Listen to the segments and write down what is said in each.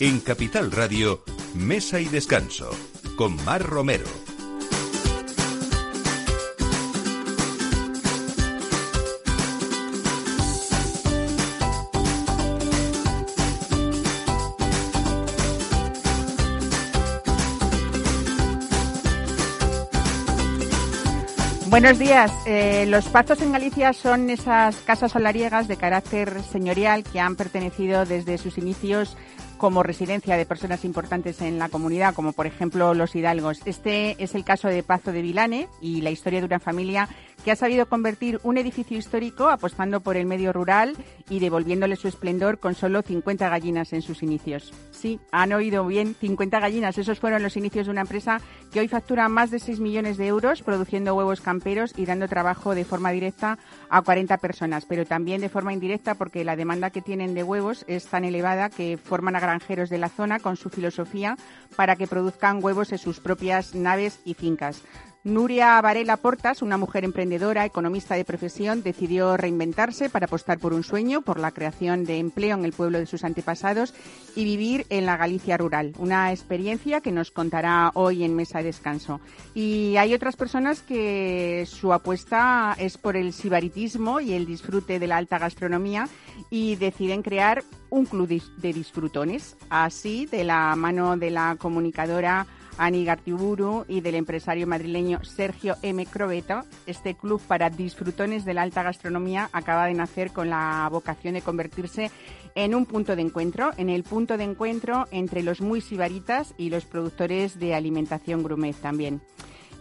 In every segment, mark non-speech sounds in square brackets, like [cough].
En Capital Radio, Mesa y Descanso, con Mar Romero. Buenos días. Eh, los Pazos en Galicia son esas casas solariegas de carácter señorial que han pertenecido desde sus inicios como residencia de personas importantes en la comunidad, como por ejemplo los hidalgos. Este es el caso de Pazo de Vilane y la historia de una familia que ha sabido convertir un edificio histórico apostando por el medio rural y devolviéndole su esplendor con solo 50 gallinas en sus inicios. Sí, han oído bien, 50 gallinas. Esos fueron los inicios de una empresa que hoy factura más de 6 millones de euros produciendo huevos camperos y dando trabajo de forma directa a 40 personas, pero también de forma indirecta porque la demanda que tienen de huevos es tan elevada que forman a granjeros de la zona con su filosofía para que produzcan huevos en sus propias naves y fincas. Nuria Varela Portas, una mujer emprendedora, economista de profesión, decidió reinventarse para apostar por un sueño, por la creación de empleo en el pueblo de sus antepasados y vivir en la Galicia rural. Una experiencia que nos contará hoy en Mesa de Descanso. Y hay otras personas que su apuesta es por el sibaritismo y el disfrute de la alta gastronomía y deciden crear un club de disfrutones. Así, de la mano de la comunicadora Ani Gartiburu y del empresario madrileño Sergio M. Crobeto, este club para disfrutones de la alta gastronomía acaba de nacer con la vocación de convertirse en un punto de encuentro, en el punto de encuentro entre los muy sibaritas y los productores de alimentación gourmet también.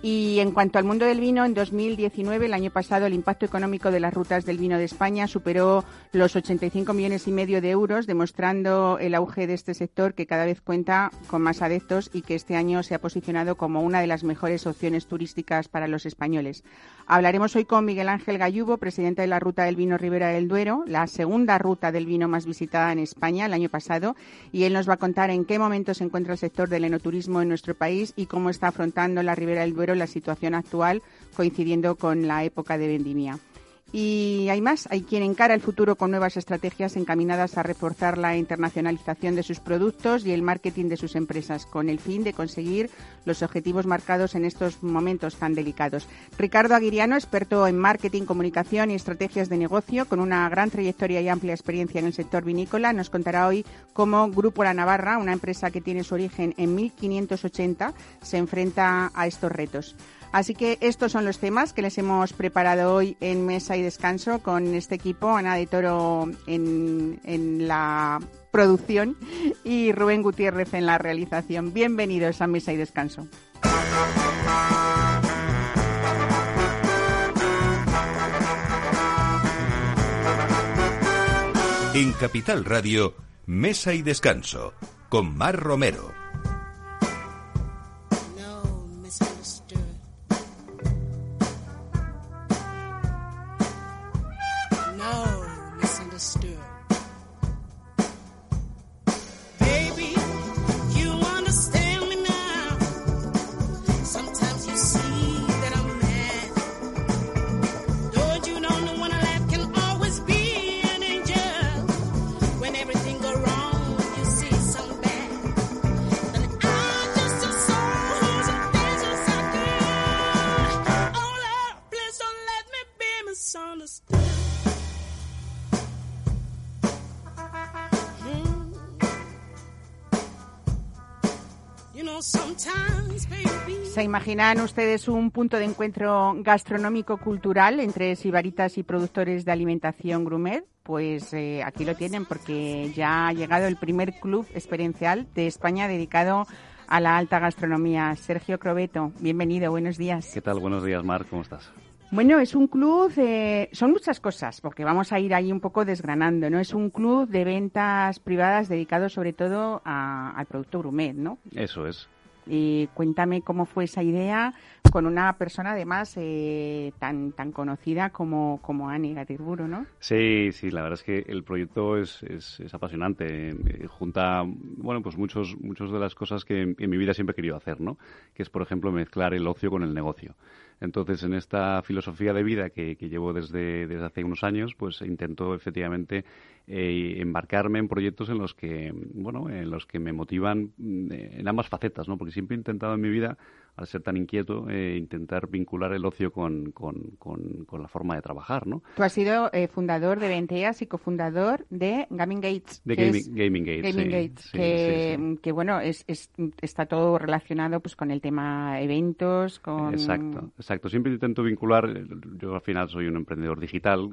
Y en cuanto al mundo del vino, en 2019, el año pasado, el impacto económico de las rutas del vino de España superó los 85 millones y medio de euros, demostrando el auge de este sector que cada vez cuenta con más adeptos y que este año se ha posicionado como una de las mejores opciones turísticas para los españoles. Hablaremos hoy con Miguel Ángel Gallubo, presidente de la Ruta del Vino Ribera del Duero, la segunda ruta del vino más visitada en España el año pasado, y él nos va a contar en qué momento se encuentra el sector del enoturismo en nuestro país y cómo está afrontando la Ribera del Duero la situación actual coincidiendo con la época de vendimia. Y hay más, hay quien encara el futuro con nuevas estrategias encaminadas a reforzar la internacionalización de sus productos y el marketing de sus empresas, con el fin de conseguir los objetivos marcados en estos momentos tan delicados. Ricardo Aguiriano, experto en marketing, comunicación y estrategias de negocio, con una gran trayectoria y amplia experiencia en el sector vinícola, nos contará hoy cómo Grupo La Navarra, una empresa que tiene su origen en 1580, se enfrenta a estos retos. Así que estos son los temas que les hemos preparado hoy en Mesa y Descanso con este equipo, Ana de Toro en, en la producción y Rubén Gutiérrez en la realización. Bienvenidos a Mesa y Descanso. En Capital Radio, Mesa y Descanso, con Mar Romero. ¿Se imaginan ustedes un punto de encuentro gastronómico-cultural entre sibaritas y productores de alimentación grumet? Pues eh, aquí lo tienen porque ya ha llegado el primer club experiencial de España dedicado a la alta gastronomía. Sergio Crobeto, bienvenido, buenos días. ¿Qué tal? Buenos días, Mar, ¿cómo estás? Bueno, es un club, de, son muchas cosas, porque vamos a ir ahí un poco desgranando, ¿no? Es un club de ventas privadas dedicado sobre todo al producto gourmet, ¿no? Eso es. Y cuéntame cómo fue esa idea con una persona además eh, tan tan conocida como, como Ani Gatirburu, ¿no? Sí, sí, la verdad es que el proyecto es, es, apasionante. Eh, junta, bueno, pues muchos, muchos de las cosas que en, mi vida siempre he querido hacer, ¿no? Que es, por ejemplo, mezclar el ocio con el negocio. Entonces, en esta filosofía de vida que, llevo desde, desde hace unos años, pues intento efectivamente eh, embarcarme en proyectos en los que, bueno, en los que me motivan mm, en ambas facetas, ¿no? Porque siempre he intentado en mi vida, al ser tan inquieto, eh, intentar vincular el ocio con, con, con, la forma de trabajar, ¿no? Tú has sido eh, fundador de Venteas y cofundador de Gaming Gates. De Gaming, Gates, Gaming Gates que, que, bueno, es, es, está todo relacionado pues con el tema eventos, con... Exacto, exacto. Siempre intento vincular, yo al final soy un emprendedor digital,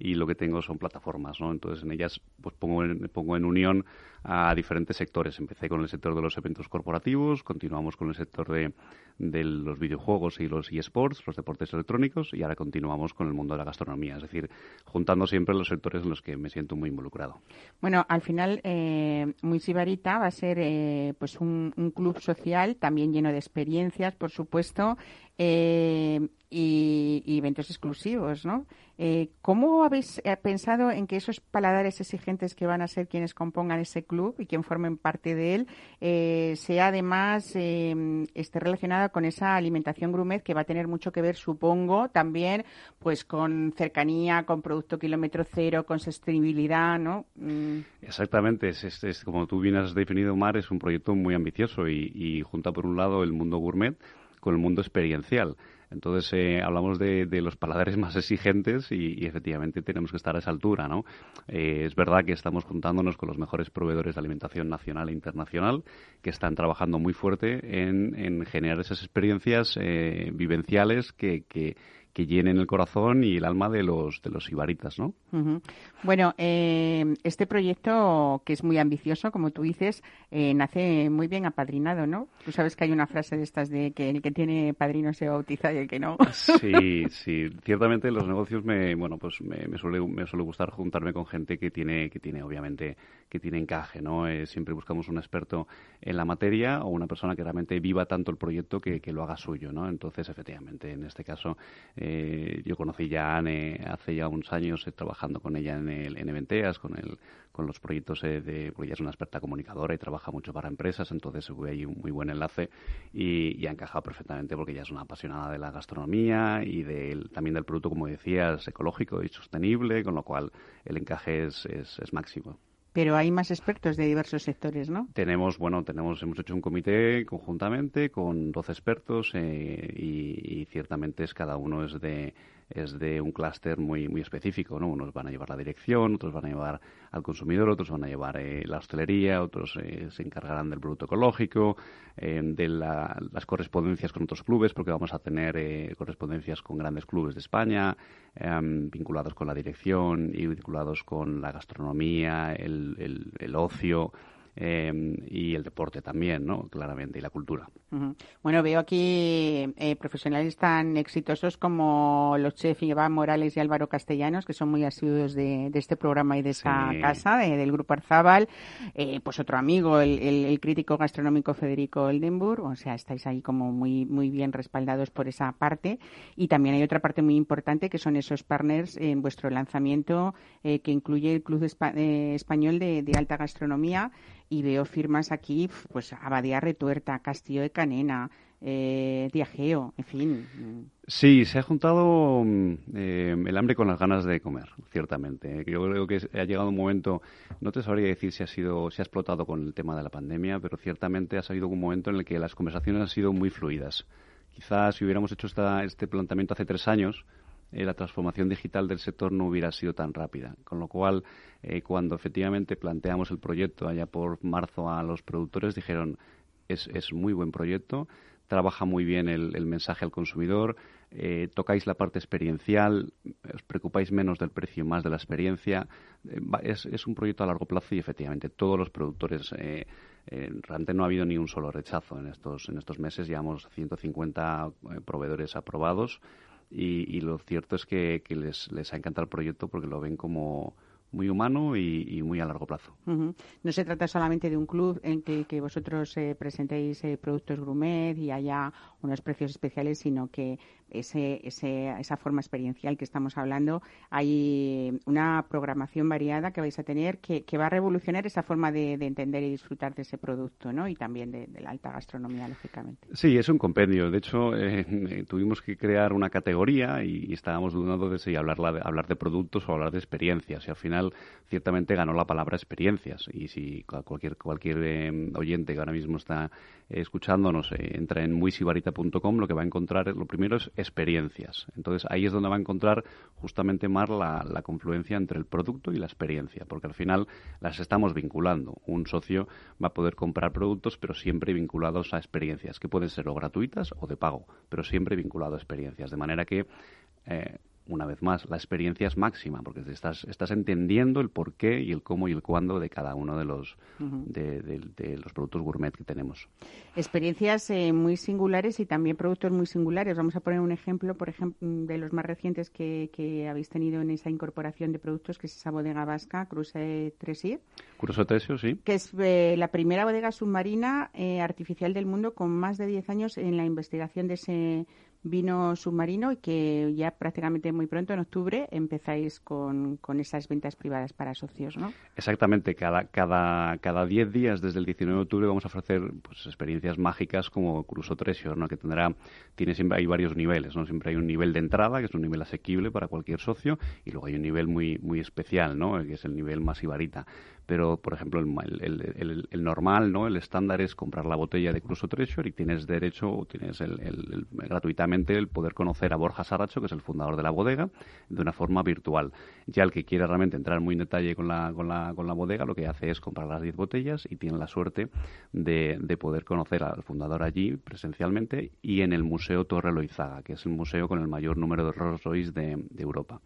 y lo que tengo son plataformas, ¿no? Entonces en ellas pues pongo en, pongo en unión a diferentes sectores. Empecé con el sector de los eventos corporativos, continuamos con el sector de, de los videojuegos y los eSports, los deportes electrónicos, y ahora continuamos con el mundo de la gastronomía, es decir, juntando siempre los sectores en los que me siento muy involucrado. Bueno, al final, eh, Muy Sibarita va a ser eh, pues un, un, club social también lleno de experiencias, por supuesto, eh, y, eventos exclusivos, ¿no? Eh, ¿Cómo habéis eh, pensado en que esos paladares exigentes que van a ser quienes compongan ese club y quien formen parte de él eh, sea además esté relacionada con esa alimentación gourmet que va a tener mucho que ver, supongo, también pues con cercanía, con producto kilómetro cero, con sostenibilidad, ¿no? Mm. Exactamente, es, es, como tú bien has definido, Mar, es un proyecto muy ambicioso y junta por un lado el mundo gourmet con el mundo experiencial. Entonces, eh, hablamos de, los paladares más [laughs] exigentes y, efectivamente tenemos que estar a esa altura, ¿no? Eh, es verdad que estamos juntándonos con los mejores proveedores de alimentación nacional e internacional que están trabajando muy fuerte en, generar esas experiencias eh, vivenciales que, que que llenen el corazón y el alma de los de los ibaritas, ¿no? Bueno, eh, este proyecto que es muy ambicioso, como tú dices, eh, nace muy bien apadrinado, ¿no? Tú sabes que hay una frase de estas de que el que tiene padrino se bautiza y el que no. Sí, [laughs] sí, ciertamente los negocios me, bueno, pues me, suele me suele gustar juntarme con gente que tiene que tiene obviamente que tiene encaje, ¿no? Eh, siempre buscamos un experto en la materia o una persona que realmente viva tanto el proyecto que, que lo haga suyo, ¿no? Entonces, efectivamente, en este caso eh, yo conocí ya a Anne hace ya unos años eh, trabajando con ella en, el, en Eventeas, con, el, con los proyectos eh, de... porque ella es una experta comunicadora y trabaja mucho para empresas, entonces hubo ahí un muy buen enlace y, ha encajado perfectamente porque ella es una apasionada de la gastronomía y también del producto, como decías, ecológico y sostenible, con lo cual el encaje es, es, es máximo. Pero hay más expertos de diversos sectores, ¿no? Tenemos, bueno, tenemos, hemos hecho un comité conjuntamente con 12 expertos eh, y, y, ciertamente es cada uno es de es de un clúster muy, muy específico, ¿no? Unos van a llevar la dirección, otros van a llevar al consumidor, otros van a llevar eh, la hostelería, otros eh, se encargarán del producto ecológico, eh, de las correspondencias con otros clubes, porque vamos a tener correspondencias con grandes clubes de España, em, vinculados con la dirección y vinculados con la gastronomía, el, el, el ocio, Em, y el deporte también, ¿no? Claramente, y la cultura. Bueno, veo aquí eh, profesionales tan exitosos como los chefs Iván Morales y Álvaro Castellanos, que son muy asiduos de, este programa y de esta casa, del Grupo Arzábal. Eh, pues otro amigo, el, crítico gastronómico Federico Oldenburg. O sea, estáis ahí como muy, muy bien respaldados por esa parte. Y también hay otra parte muy importante que son esos partners en vuestro lanzamiento eh, que incluye el Club Español de, de Alta Gastronomía y veo firmas aquí, pues Abadía Retuerta, Castillo de Canena, eh, en fin. Sí, se ha juntado mm, eh, el hambre con las ganas de comer, ciertamente. Yo creo que ha llegado un momento, no te sabría decir si ha sido, si ha explotado con el tema de la pandemia, pero ciertamente ha salido un momento en el que las conversaciones han sido muy fluidas. Quizás si hubiéramos hecho esta, este planteamiento hace tres años, eh, la transformación digital del sector no hubiera sido tan rápida. Con lo cual, eh, cuando efectivamente planteamos el proyecto allá por marzo a los productores, dijeron, es, es muy buen proyecto, trabaja muy bien el, mensaje al consumidor, eh, tocáis la parte experiencial, os preocupáis menos del precio, más de la experiencia. es, es, un proyecto a largo plazo y efectivamente todos los productores, eh, realmente no ha habido ni un solo rechazo en estos, en estos meses, llevamos 150 proveedores aprobados y, lo cierto es que, les, les ha encantado el proyecto porque lo ven como, muy humano y, muy a largo plazo. No se trata solamente de un club en que, que vosotros eh, presentéis eh, productos gourmet y haya unos precios especiales, sino que ese, esa forma experiencial que estamos hablando, hay una programación variada que vais a tener que, va a revolucionar esa forma de, entender y disfrutar de ese producto, ¿no? Y también de, la alta gastronomía, lógicamente. Sí, es un compendio. De hecho, eh, [laughs] tuvimos que crear una categoría y, estábamos dudando de si hablar, de, hablar de productos o hablar de experiencias. Y al final, ciertamente, ganó la palabra experiencias. Y si cualquier, cualquier eh, oyente que ahora mismo está escuchándonos eh, entra en muisibarita.com, lo que va a encontrar, lo primero es experiencias. Entonces ahí es donde va a encontrar justamente más la, confluencia entre el producto y la experiencia, porque al final las estamos vinculando. Un socio va a poder comprar productos, pero siempre vinculados a experiencias, que pueden ser o gratuitas o de pago, pero siempre vinculado a experiencias. De manera que eh, una vez más, la experiencia es máxima, porque estás, estás entendiendo el porqué y el cómo y el cuándo de cada uno de los, de, los productos gourmet que tenemos. Experiencias eh, muy singulares y también productos muy singulares. Vamos a poner un ejemplo, por ejemplo, de los más recientes que, habéis tenido en esa incorporación de productos, que es esa bodega vasca, Cruce Tresir. Cruce Tresio, sí. Que es eh, la primera bodega submarina eh, artificial del mundo con más de 10 años en la investigación de ese vino submarino y que ya prácticamente muy pronto, en octubre, empezáis con, con esas ventas privadas para socios, ¿no? Exactamente. Cada, cada, cada 10 días, desde el 19 de octubre, vamos a ofrecer pues, experiencias mágicas como Cruzo Treasure, ¿no? Que tendrá, tiene siempre, hay varios niveles, ¿no? Siempre hay un nivel de entrada, que es un nivel asequible para cualquier socio, y luego hay un nivel muy, muy especial, ¿no? Que es el nivel más ibarita pero por ejemplo el, el, normal, ¿no? El estándar es comprar la botella de Cruzo Treasure y tienes derecho tienes el, gratuitamente el poder conocer a Borja Saracho, que es el fundador de la bodega, de una forma virtual. Ya el que quiera realmente entrar muy en detalle con la, con la, con la bodega, lo que hace es comprar las 10 botellas y tiene la suerte de, de poder conocer al fundador allí presencialmente y en el Museo Torre Loizaga, que es el museo con el mayor número de Rolls Royce de Europa.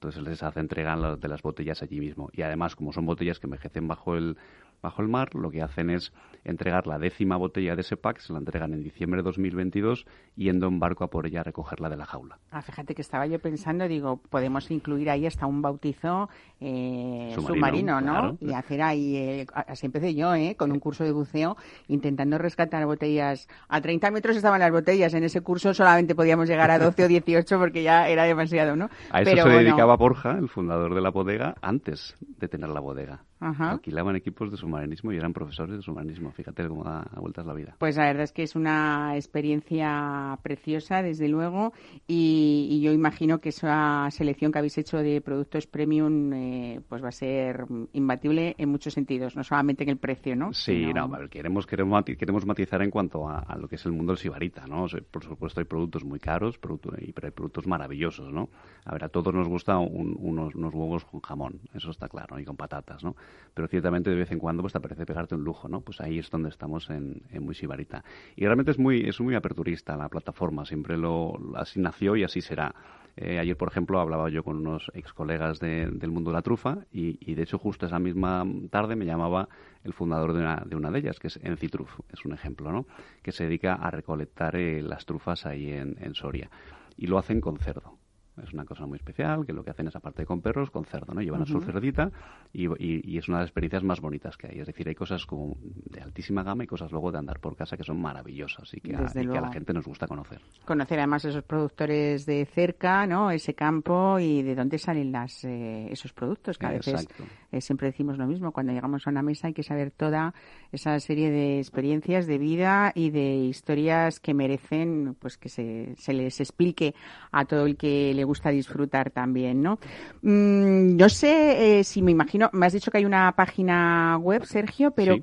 Entonces les hace entrega de las botellas allí mismo. Y además, como son botellas que envejecen bajo el, bajo el mar, lo que hacen es entregar la décima botella de ese pack, se la entregan en diciembre de 2022, yendo en barco a por ella a recogerla de la jaula. Ah, fíjate que estaba yo pensando, digo, podemos incluir ahí hasta un bautizo eh, submarino, ¿no? Y hacer ahí, eh, así empecé yo, ¿eh? Con un curso de buceo, intentando rescatar botellas. A 30 metros estaban las botellas, en ese curso solamente podíamos llegar a 12 o 18 porque ya era demasiado, ¿no? A eso se dedicaba Borja, el fundador de la bodega, antes de tener la bodega. Alquilaban equipos de submarinismo y eran profesores de submarinismo. Fíjate cómo da vueltas la vida. Pues la verdad es que es una experiencia preciosa, desde luego, y, yo imagino que esa selección que habéis hecho de productos premium eh, pues va a ser imbatible en muchos sentidos, no solamente en el precio, ¿no? Sí, no, queremos, queremos, queremos matizar en cuanto a, lo que es el mundo del sibarita, ¿no? por supuesto hay productos muy caros, pero hay productos maravillosos, ¿no? A ver, a todos nos gusta unos, unos huevos con jamón, eso está claro, y con patatas, ¿no? Pero ciertamente de vez en cuando pues te parece pegarte un lujo, ¿no? Pues ahí es donde estamos en, Muy Sibarita. Y realmente es muy, es muy aperturista la plataforma, siempre lo, así nació y así será. Eh, ayer, por ejemplo, hablaba yo con unos ex colegas del mundo de la trufa y, de hecho justo esa misma tarde me llamaba el fundador de una de, una de ellas, que es Encitruf, es un ejemplo, ¿no? Que se dedica a recolectar eh, las trufas ahí en Soria. Y lo hacen con cerdo. Es una cosa muy especial, que lo que hacen es, aparte con perros, con cerdo, ¿no? Llevan a su cerdita y, y, es una de las experiencias más bonitas que hay. Es decir, hay cosas como de altísima gama y cosas luego de andar por casa que son maravillosas y que, a, que a la gente nos gusta conocer. Conocer además esos productores de cerca, ¿no? Ese campo y de dónde salen las, eh, esos productos. Que a veces eh, siempre decimos lo mismo. Cuando llegamos a una mesa hay que saber toda esa serie de experiencias de vida y de historias que merecen pues que se, se les explique a todo el que le gusta disfrutar también, ¿no? Mm, no sé eh, si me imagino, me has dicho que hay una página web, Sergio, pero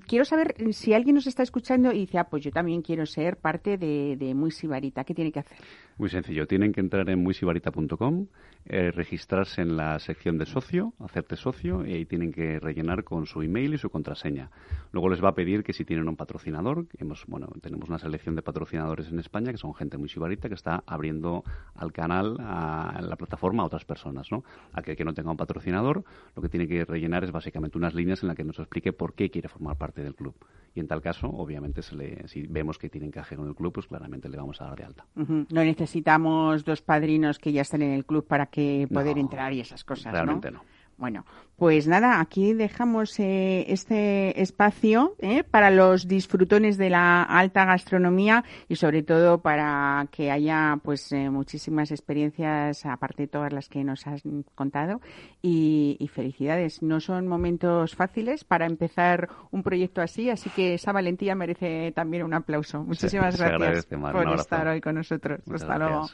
quiero saber si alguien nos está escuchando y dice, ah, pues yo también quiero ser parte de, de Muy Sibarita, ¿qué tiene que hacer? Muy sencillo, tienen que entrar en muysibarita.com, eh, registrarse en la sección de socio, hacerte socio, y ahí tienen que rellenar con su email y su contraseña. Luego les va a pedir que si tienen un patrocinador, hemos, bueno, tenemos una selección de patrocinadores en España que son gente muy sibarita que está abriendo al canal, a, la plataforma a otras personas, ¿no? Aquel que no tenga un patrocinador, lo que tiene que rellenar es básicamente unas líneas en las que nos explique por qué quiere formar parte del club. Y en tal caso, obviamente, se le, si vemos que tiene encaje con el club, pues claramente le vamos a dar de alta. No necesitamos dos padrinos que ya están en el club para que poder entrar y esas cosas, realmente no. Bueno, pues nada, aquí dejamos eh, este espacio eh, para los disfrutones de la alta gastronomía y sobre todo para que haya pues eh, muchísimas experiencias aparte de todas las que nos has contado y, felicidades. No son momentos fáciles para empezar un proyecto así, así que esa valentía merece también un aplauso. Muchísimas gracias por estar hoy con nosotros. Hasta luego.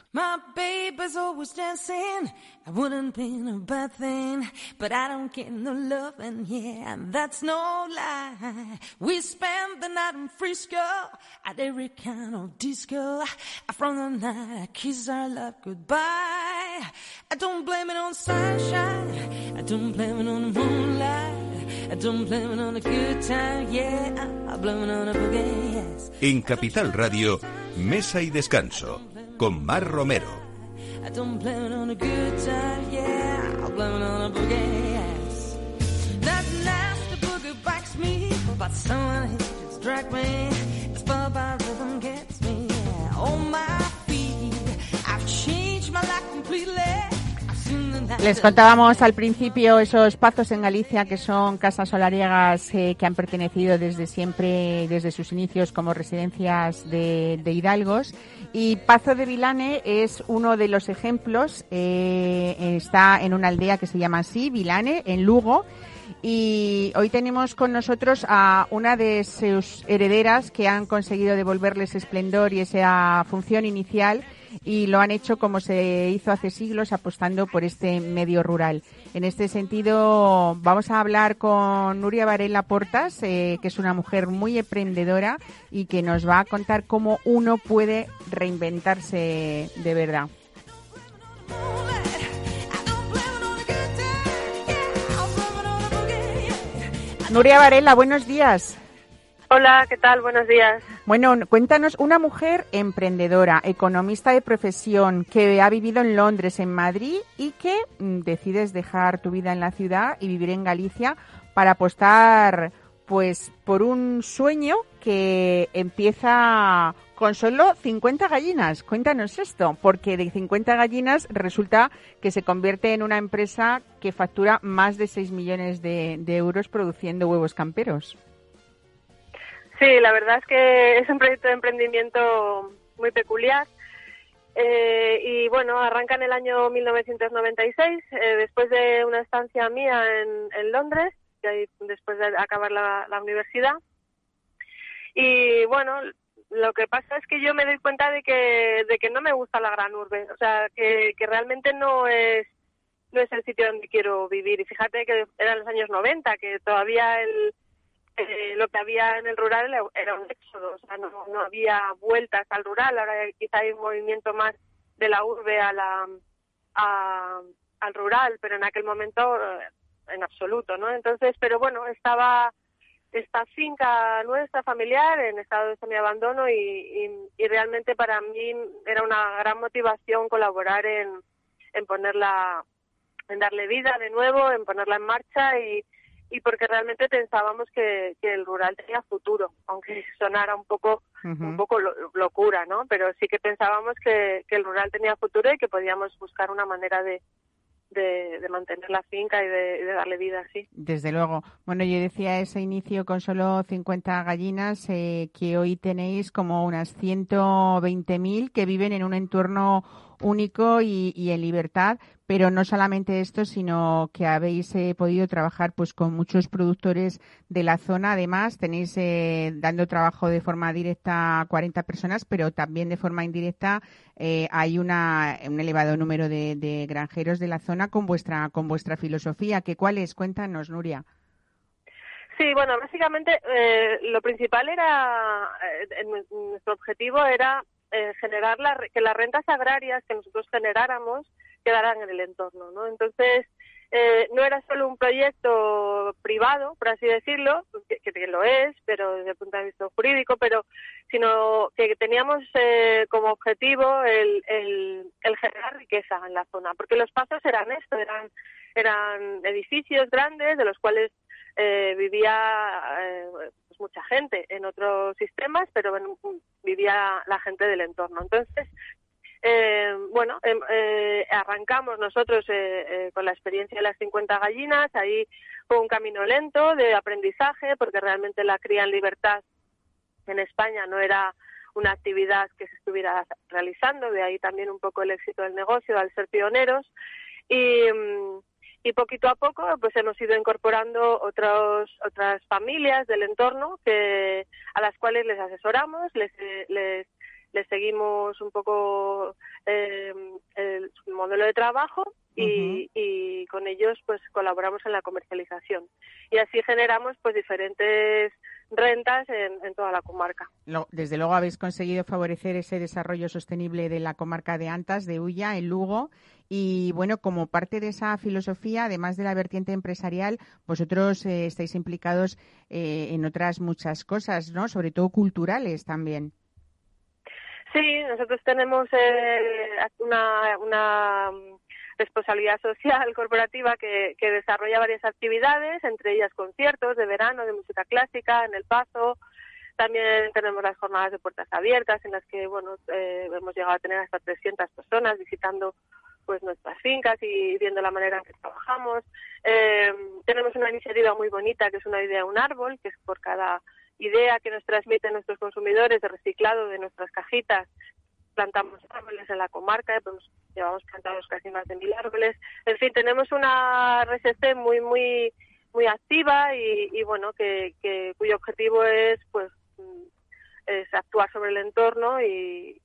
I don't get no loving, yeah, that's no lie. We spent the night in Frisco at every kind of disco. From the night I kiss our love goodbye. I don't blame it on sunshine. I don't blame it on the moonlight. I don't blame it on the good time, yeah. I blame it on the boogie, yes. En Capital Radio, Mesa y Descanso, con Mar Romero. I don't blame it on the good time, yeah. I blame it on the boogie. Les contábamos al principio esos pazos en Galicia que son casas solariegas eh, que han pertenecido desde siempre, desde sus inicios como residencias de, hidalgos. Y Pazo de Vilane es uno de los ejemplos. Eh, está en una aldea que se llama así, Vilane, en Lugo y hoy tenemos con nosotros a una de sus herederas que han conseguido devolverles esplendor y esa función inicial y lo han hecho como se hizo hace siglos apostando por este medio rural. En este sentido, vamos a hablar con Nuria Varela Portas, eh, que es una mujer muy emprendedora y que nos va a contar cómo uno puede reinventarse de verdad. Nuria Varela, buenos días. Hola, ¿qué tal? Buenos días. Bueno, cuéntanos, una mujer emprendedora, economista de profesión, que ha vivido en Londres, en Madrid y que mm, decides dejar tu vida en la ciudad y vivir en Galicia para apostar pues por un sueño que empieza con solo 50 gallinas. Cuéntanos esto, porque de 50 gallinas resulta que se convierte en una empresa que factura más de 6 millones de, euros produciendo huevos camperos. Sí, la verdad es que es un proyecto de emprendimiento muy peculiar. Eh, y bueno, arranca en el año 1996, eh, después de una estancia mía en, Londres, después de acabar la universidad. Y bueno, lo que pasa es que yo me doy cuenta de que, de que no me gusta la gran urbe, o sea, que, que realmente no es no es el sitio donde quiero vivir. Y fíjate que eran los años 90, que todavía el, eh, lo que había en el rural era un éxodo, o sea, no, no había vueltas al rural, ahora quizá hay un movimiento más de la urbe a la, al rural, pero en aquel momento eh, en absoluto, ¿no? Entonces, pero bueno, estaba esta finca nuestra familiar en estado de semi-abandono y, y, realmente para mí era una gran motivación colaborar en, en ponerla, en darle vida de nuevo, en ponerla en marcha y, y porque realmente pensábamos que, que el rural tenía futuro, aunque sonara un poco, un poco locura, ¿no? Pero sí que pensábamos que, que el rural tenía futuro y que podíamos buscar una manera de, de, mantener la finca y de, darle vida así. Desde luego. Bueno, yo decía ese inicio con solo 50 gallinas, eh, que hoy tenéis como unas 120.000 que viven en un entorno único y, en libertad, pero no solamente esto, sino que habéis eh, podido trabajar pues con muchos productores de la zona. Además, tenéis eh, dando trabajo de forma directa a 40 personas, pero también de forma indirecta eh, hay una, un elevado número de, granjeros de la zona con vuestra con vuestra filosofía. ¿Qué cuál es? Cuéntanos, Nuria. Sí, bueno, básicamente lo principal era, nuestro objetivo era eh, generar que las rentas agrarias que nosotros generáramos quedaran en el entorno, ¿no? Entonces, eh, no era solo un proyecto privado, por así decirlo, que, que, lo es, pero desde el punto de vista jurídico, pero sino que teníamos eh, como objetivo el, el, el, generar riqueza en la zona, porque los pasos eran esto, eran eran edificios grandes de los cuales eh, vivía eh, pues mucha gente en otros sistemas, pero vivía la gente del entorno. Entonces, eh, bueno, em, eh, arrancamos nosotros eh, con la experiencia de las 50 gallinas, ahí fue un camino lento de aprendizaje, porque realmente la cría en libertad en España no era una actividad que se estuviera realizando, de ahí también un poco el éxito del negocio al ser pioneros. Y, mm, y poquito a poco pues hemos ido incorporando otros, otras familias del entorno que, a las cuales les asesoramos, les, les, les seguimos un poco eh, el modelo de trabajo y, y, con ellos pues colaboramos en la comercialización. Y así generamos pues diferentes rentas en, toda la comarca. Desde luego habéis conseguido favorecer ese desarrollo sostenible de la comarca de Antas, de Ulla, en Lugo. Y bueno, como parte de esa filosofía, además de la vertiente empresarial, vosotros eh, estáis implicados eh, en otras muchas cosas, ¿no? Sobre todo culturales también. Sí, nosotros tenemos eh, una, una responsabilidad social [laughs] corporativa que, que, desarrolla varias actividades, entre ellas conciertos de verano de música clásica en El Paso. También tenemos las jornadas de puertas abiertas en las que bueno eh, hemos llegado a tener hasta 300 personas visitando pues nuestras fincas y viendo la manera en que trabajamos. Eh, tenemos una iniciativa muy bonita que es una idea un árbol, que es por cada idea que nos transmiten nuestros consumidores de reciclado de nuestras cajitas plantamos árboles en la comarca, pues, llevamos plantados casi más de mil árboles. En fin, tenemos una RSC muy, muy, muy activa y, bueno, que, que, cuyo objetivo es, pues, mm, es actuar sobre el entorno y,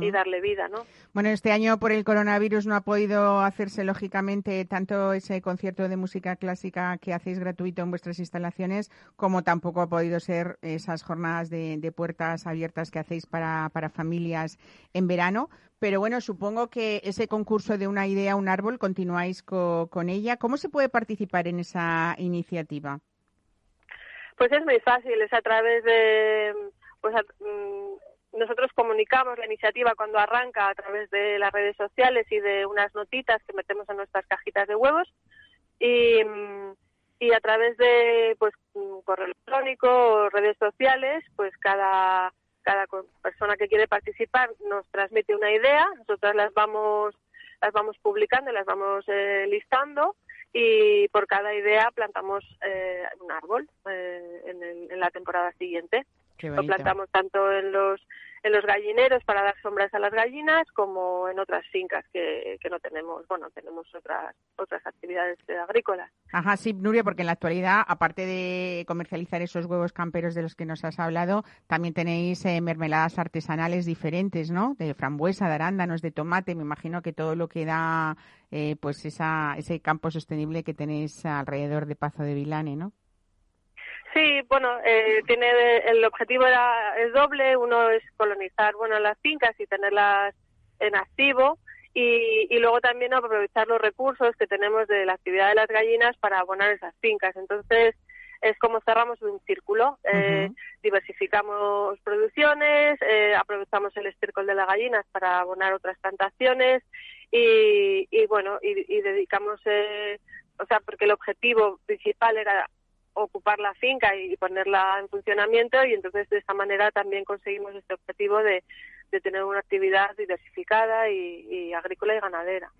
y darle vida, ¿no? Bueno, este año por el coronavirus no ha podido hacerse lógicamente tanto ese concierto de música clásica que hacéis gratuito en vuestras instalaciones, como tampoco ha podido ser esas jornadas de, puertas abiertas que hacéis para, para familias en verano. Pero bueno, supongo que ese concurso de una idea, un árbol, continuáis con ella. ¿Cómo se puede participar en esa iniciativa? Pues es muy fácil, es a través de pues mm, nosotros comunicamos la iniciativa cuando arranca a través de las redes sociales y de unas notitas que metemos en nuestras cajitas de huevos y, y a través de pues correo electrónico o redes sociales pues cada cada persona que quiere participar nos transmite una idea nosotras las vamos las vamos publicando las vamos eh, listando y por cada idea plantamos eh, un árbol eh, en, en la temporada siguiente. Lo plantamos tanto en los en los gallineros para dar sombras a las gallinas como en otras fincas que, no tenemos, bueno, tenemos otras otras actividades agrícolas. Ajá, sí, Nuria, porque en la actualidad, aparte de comercializar esos huevos camperos de los que nos has hablado, también tenéis eh, mermeladas artesanales diferentes, ¿no? De frambuesa, de arándanos, de tomate, me imagino que todo lo que da eh, pues esa, ese campo sostenible que tenéis alrededor de Pazo de Vilane, ¿no? Sí, bueno, eh, tiene el objetivo era es doble. Uno es colonizar, bueno, las fincas y tenerlas en activo y, y luego también aprovechar los recursos que tenemos de la actividad de las gallinas para abonar esas fincas. Entonces es como cerramos un círculo. Eh, diversificamos producciones, eh, aprovechamos el estiércol de las gallinas para abonar otras plantaciones y, y bueno, y, y dedicamos, eh, o sea, porque el objetivo principal era ocupar la finca y ponerla en funcionamiento y entonces de esta manera también conseguimos este objetivo de, de tener una actividad diversificada y, agrícola y ganadera.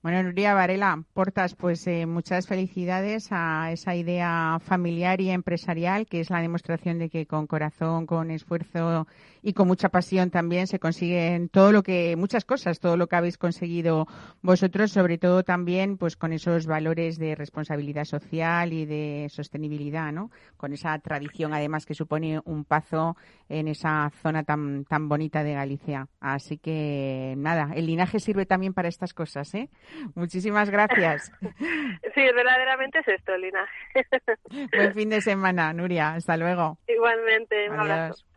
Bueno, Nuria Varela Portas, pues eh, muchas felicidades a esa idea familiar y empresarial que es la demostración de que con corazón, con esfuerzo y con mucha pasión también se consiguen todo lo que, muchas cosas, todo lo que habéis conseguido vosotros, sobre todo también pues con esos valores de responsabilidad social y de sostenibilidad, ¿no? Con esa tradición además que supone un paso en esa zona tan, tan bonita de de Galicia. Así que nada, el linaje sirve también para estas cosas, ¿eh? Muchísimas gracias. [laughs] sí, verdaderamente es esto, el linaje. [laughs] Buen fin de semana, Nuria. Hasta luego. Igualmente, un Adiós. abrazo.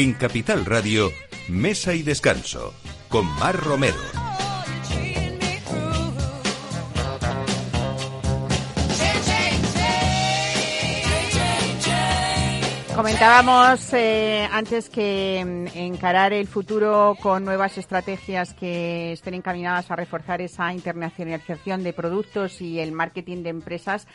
En Capital Radio, Mesa y Descanso, con Mar Romero. Comentábamos eh, antes que mm, encarar el futuro con nuevas estrategias que estén encaminadas a reforzar esa internacionalización de productos y el marketing de empresas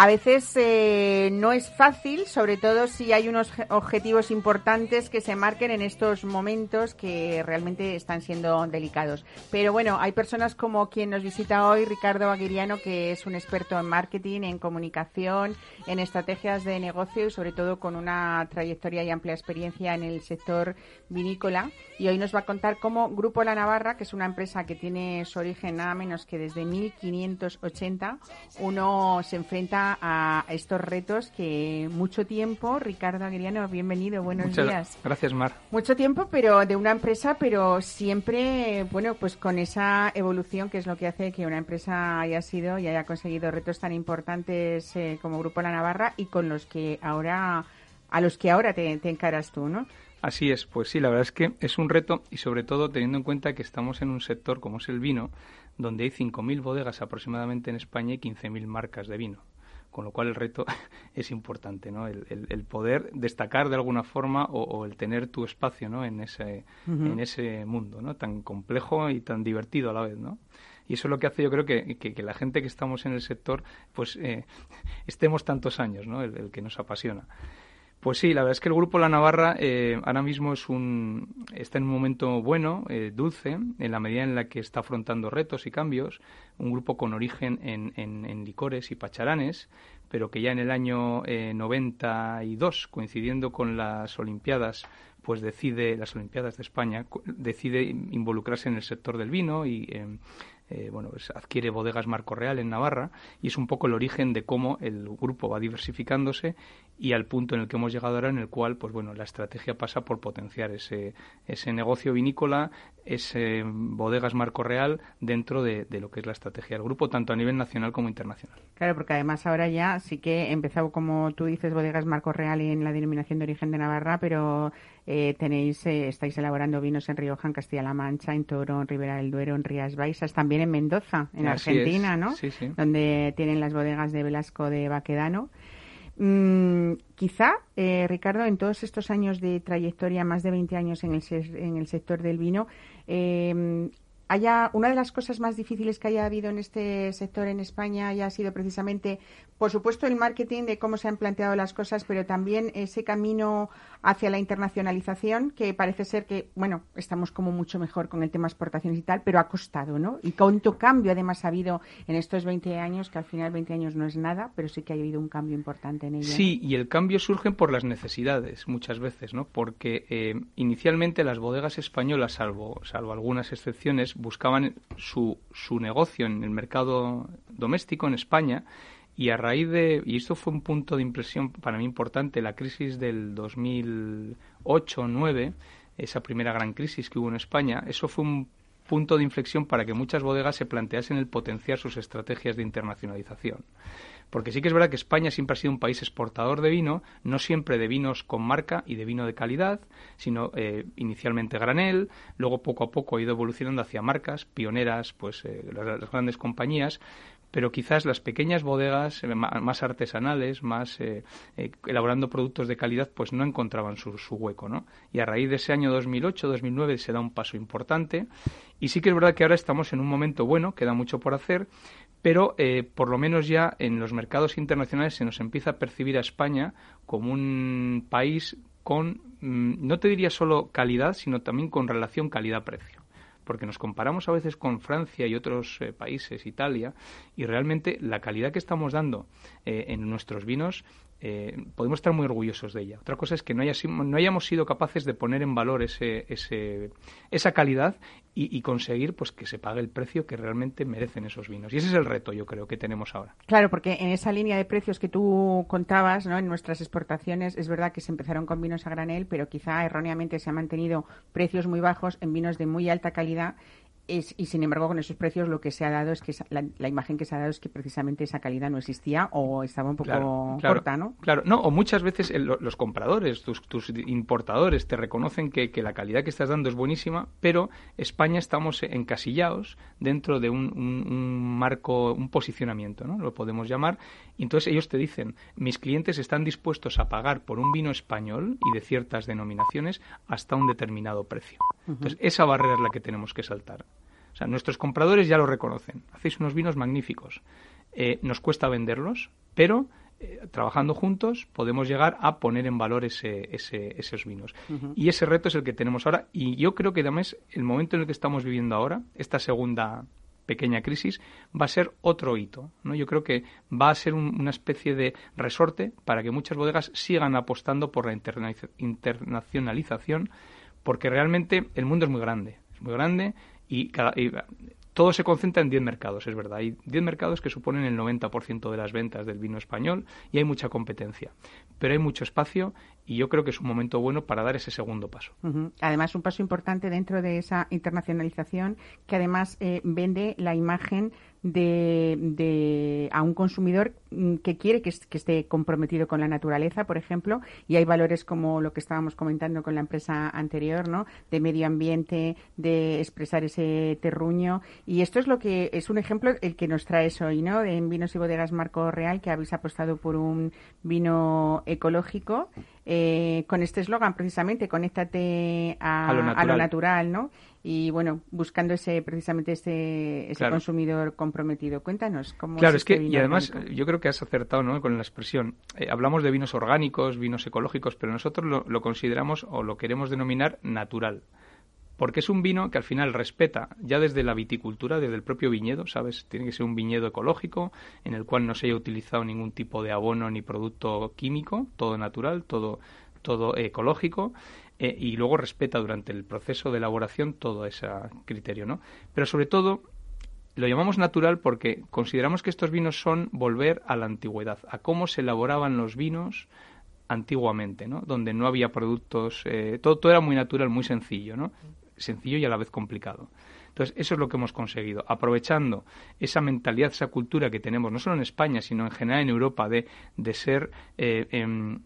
a veces eh, no es fácil, sobre todo si hay unos objetivos importantes que se marquen en estos momentos que realmente están siendo delicados. Pero bueno, hay personas como quien nos visita hoy, Ricardo Aguiriano, que es un experto en marketing, en comunicación, en estrategias de negocio y sobre todo con una trayectoria y amplia experiencia en el sector vinícola. Y hoy nos va a contar cómo Grupo La Navarra, que es una empresa que tiene su origen nada menos que desde 1580, uno se enfrenta a estos retos que mucho tiempo, Ricardo Aguiriano, bienvenido, buenos días. Gracias, Mar. Mucho tiempo, pero de una empresa, pero siempre, bueno, pues con esa evolución que es lo que hace que una empresa haya sido y haya conseguido retos tan importantes eh, como Grupo La Navarra y con los que ahora, a los que ahora te, te encaras tú, ¿no? Así es, pues sí, la verdad es que es un reto y sobre todo teniendo en cuenta que estamos en un sector como es el vino, donde hay 5.000 bodegas aproximadamente en España y 15.000 marcas de vino con lo cual el reto [laughs] es importante, ¿no? El, poder destacar de alguna forma o, el tener tu espacio, ¿no? En ese, en ese mundo, ¿no? Tan complejo y tan divertido a la vez, ¿no? Y eso es lo que hace, yo creo, que, que, la gente que estamos en el sector, pues eh, [laughs] estemos tantos años, ¿no? el que nos apasiona. Pues sí, la verdad es que el grupo La Navarra eh, ahora mismo es un, está en un momento bueno, eh, dulce, en la medida en la que está afrontando retos y cambios. Un grupo con origen en, en, licores y pacharanes, pero que ya en el año 92, eh, coincidiendo con las Olimpiadas, pues decide, las Olimpiadas de España, decide involucrarse en el sector del vino y eh, bueno, pues adquiere bodegas Marco Real en Navarra y es un poco el origen de cómo el grupo va diversificándose y al punto en el que hemos llegado ahora en el cual pues bueno la estrategia pasa por potenciar ese, ese negocio vinícola ese bodegas Marco Real dentro de, lo que es la estrategia del grupo tanto a nivel nacional como internacional. Claro porque además ahora ya sí que empezado como tú dices bodegas Marco Real en la denominación de origen de Navarra pero eh, tenéis eh, estáis elaborando vinos en Rioja en Castilla-La Mancha en Toro en Ribera del Duero en Rías Baixas también en Mendoza en Argentina no sí, sí. donde tienen las bodegas de Velasco de Baquedano Mm, quizá, eh, Ricardo, en todos estos años de trayectoria, más de 20 años en el, en el sector del vino, eh, haya una de las cosas más difíciles que haya habido en este sector en España haya sido precisamente, por supuesto, el marketing de cómo se han planteado las cosas, pero también ese camino hacia la internacionalización que parece ser que, bueno, estamos como mucho mejor con el tema exportaciones y tal, pero ha costado, ¿no? Y cuánto cambio además ha habido en estos 20 años, que al final 20 años no es nada, pero sí que ha habido un cambio importante en ello. Sí, y el cambio surge por las necesidades muchas veces, ¿no? Porque eh, inicialmente las bodegas españolas, salvo, salvo algunas excepciones, buscaban su, su negocio en el mercado doméstico en España y a raíz de, y esto fue un punto de impresión para mí importante, la crisis del 2008-2009, esa primera gran crisis que hubo en España, eso fue un punto de inflexión para que muchas bodegas se planteasen el potenciar sus estrategias de internacionalización. Porque sí que es verdad que España siempre ha sido un país exportador de vino, no siempre de vinos con marca y de vino de calidad, sino eh, inicialmente granel, luego poco a poco ha ido evolucionando hacia marcas pioneras, pues eh, las, grandes compañías, pero quizás las pequeñas bodegas eh, más artesanales, más elaborando productos de calidad, pues no encontraban su, su, hueco, ¿no? Y a raíz de ese año 2008-2009 se da un paso importante y sí que es verdad que ahora estamos en un momento bueno, queda mucho por hacer, pero eh, por lo menos ya en los mercados internacionales se nos empieza a percibir a España como un país con, mm, no te diría solo calidad, sino también con relación calidad-precio. Porque nos comparamos a veces con Francia y otros eh, países, Italia, y realmente la calidad que estamos dando eh, en nuestros vinos eh, podemos estar muy orgullosos de ella. Otra cosa es que no, no hayamos sido capaces de poner en valor ese, esa calidad y, conseguir pues que se pague el precio que realmente merecen esos vinos. Y ese es el reto, yo creo, que tenemos ahora. Claro, porque en esa línea de precios que tú contabas, ¿no? en nuestras exportaciones, es verdad que se empezaron con vinos a granel, pero quizá erróneamente se han mantenido precios muy bajos en vinos de muy alta calidad y sin embargo, con esos precios lo que se ha dado es que la, imagen que se ha dado es que precisamente esa calidad no existía o estaba un poco corta, ¿no? Claro, no, o muchas veces los compradores, tus, importadores te reconocen que, la calidad que estás dando es buenísima, pero España estamos encasillados dentro de un, marco, un posicionamiento, ¿no? Lo podemos llamar. Y entonces ellos te dicen, mis clientes están dispuestos a pagar por un vino español y de ciertas denominaciones hasta un determinado precio. Entonces, esa barrera es la que tenemos que saltar. O sea, nuestros compradores ya lo reconocen. Hacéis unos vinos magníficos. Eh, nos cuesta venderlos, pero eh, trabajando juntos podemos llegar a poner en valor ese, esos vinos. Y ese reto es el que tenemos ahora. Y yo creo que además el momento en el que estamos viviendo ahora, esta segunda pequeña crisis, va a ser otro hito. ¿no? Yo creo que va a ser una especie de resorte para que muchas bodegas sigan apostando por la internacionalización, porque realmente el mundo es muy grande. Es muy grande y, todo se concentra en 10 mercados, es verdad. Hay 10 mercados que suponen el 90% de las ventas del vino español y hay mucha competencia. Pero hay mucho espacio y yo creo que es un momento bueno para dar ese segundo paso. Además, un paso importante dentro de esa internacionalización que además eh, vende la imagen de, a un consumidor mm, que quiere que, esté comprometido con la naturaleza, por ejemplo, y hay valores como lo que estábamos comentando con la empresa anterior, ¿no? De medio ambiente, de expresar ese terruño. Y esto es lo que es un ejemplo el que nos traes hoy, ¿no? En Vinos y Bodegas Marco Real, que habéis apostado por un vino ecológico. Eh, con este eslogan precisamente, conéctate a, lo natural, ¿no? Y bueno, buscando ese precisamente ese, ese consumidor comprometido. Cuéntanos cómo Claro, es, que y además yo creo que has acertado ¿no? con la expresión. Eh, hablamos de vinos orgánicos, vinos ecológicos, pero nosotros lo, lo consideramos o lo queremos denominar natural porque es un vino que al final respeta ya desde la viticultura, desde el propio viñedo, ¿sabes? Tiene que ser un viñedo ecológico en el cual no se haya utilizado ningún tipo de abono ni producto químico, todo natural, todo todo ecológico eh, y luego respeta durante el proceso de elaboración todo ese criterio, ¿no? Pero sobre todo lo llamamos natural porque consideramos que estos vinos son volver a la antigüedad, a cómo se elaboraban los vinos antiguamente, ¿no? Donde no había productos, eh, todo, todo, era muy natural, muy sencillo, ¿no? Sencillo y a la vez complicado. Entonces, eso es lo que hemos conseguido, aprovechando esa mentalidad, esa cultura que tenemos, no solo en España, sino en general en Europa, de, de ser eh, em,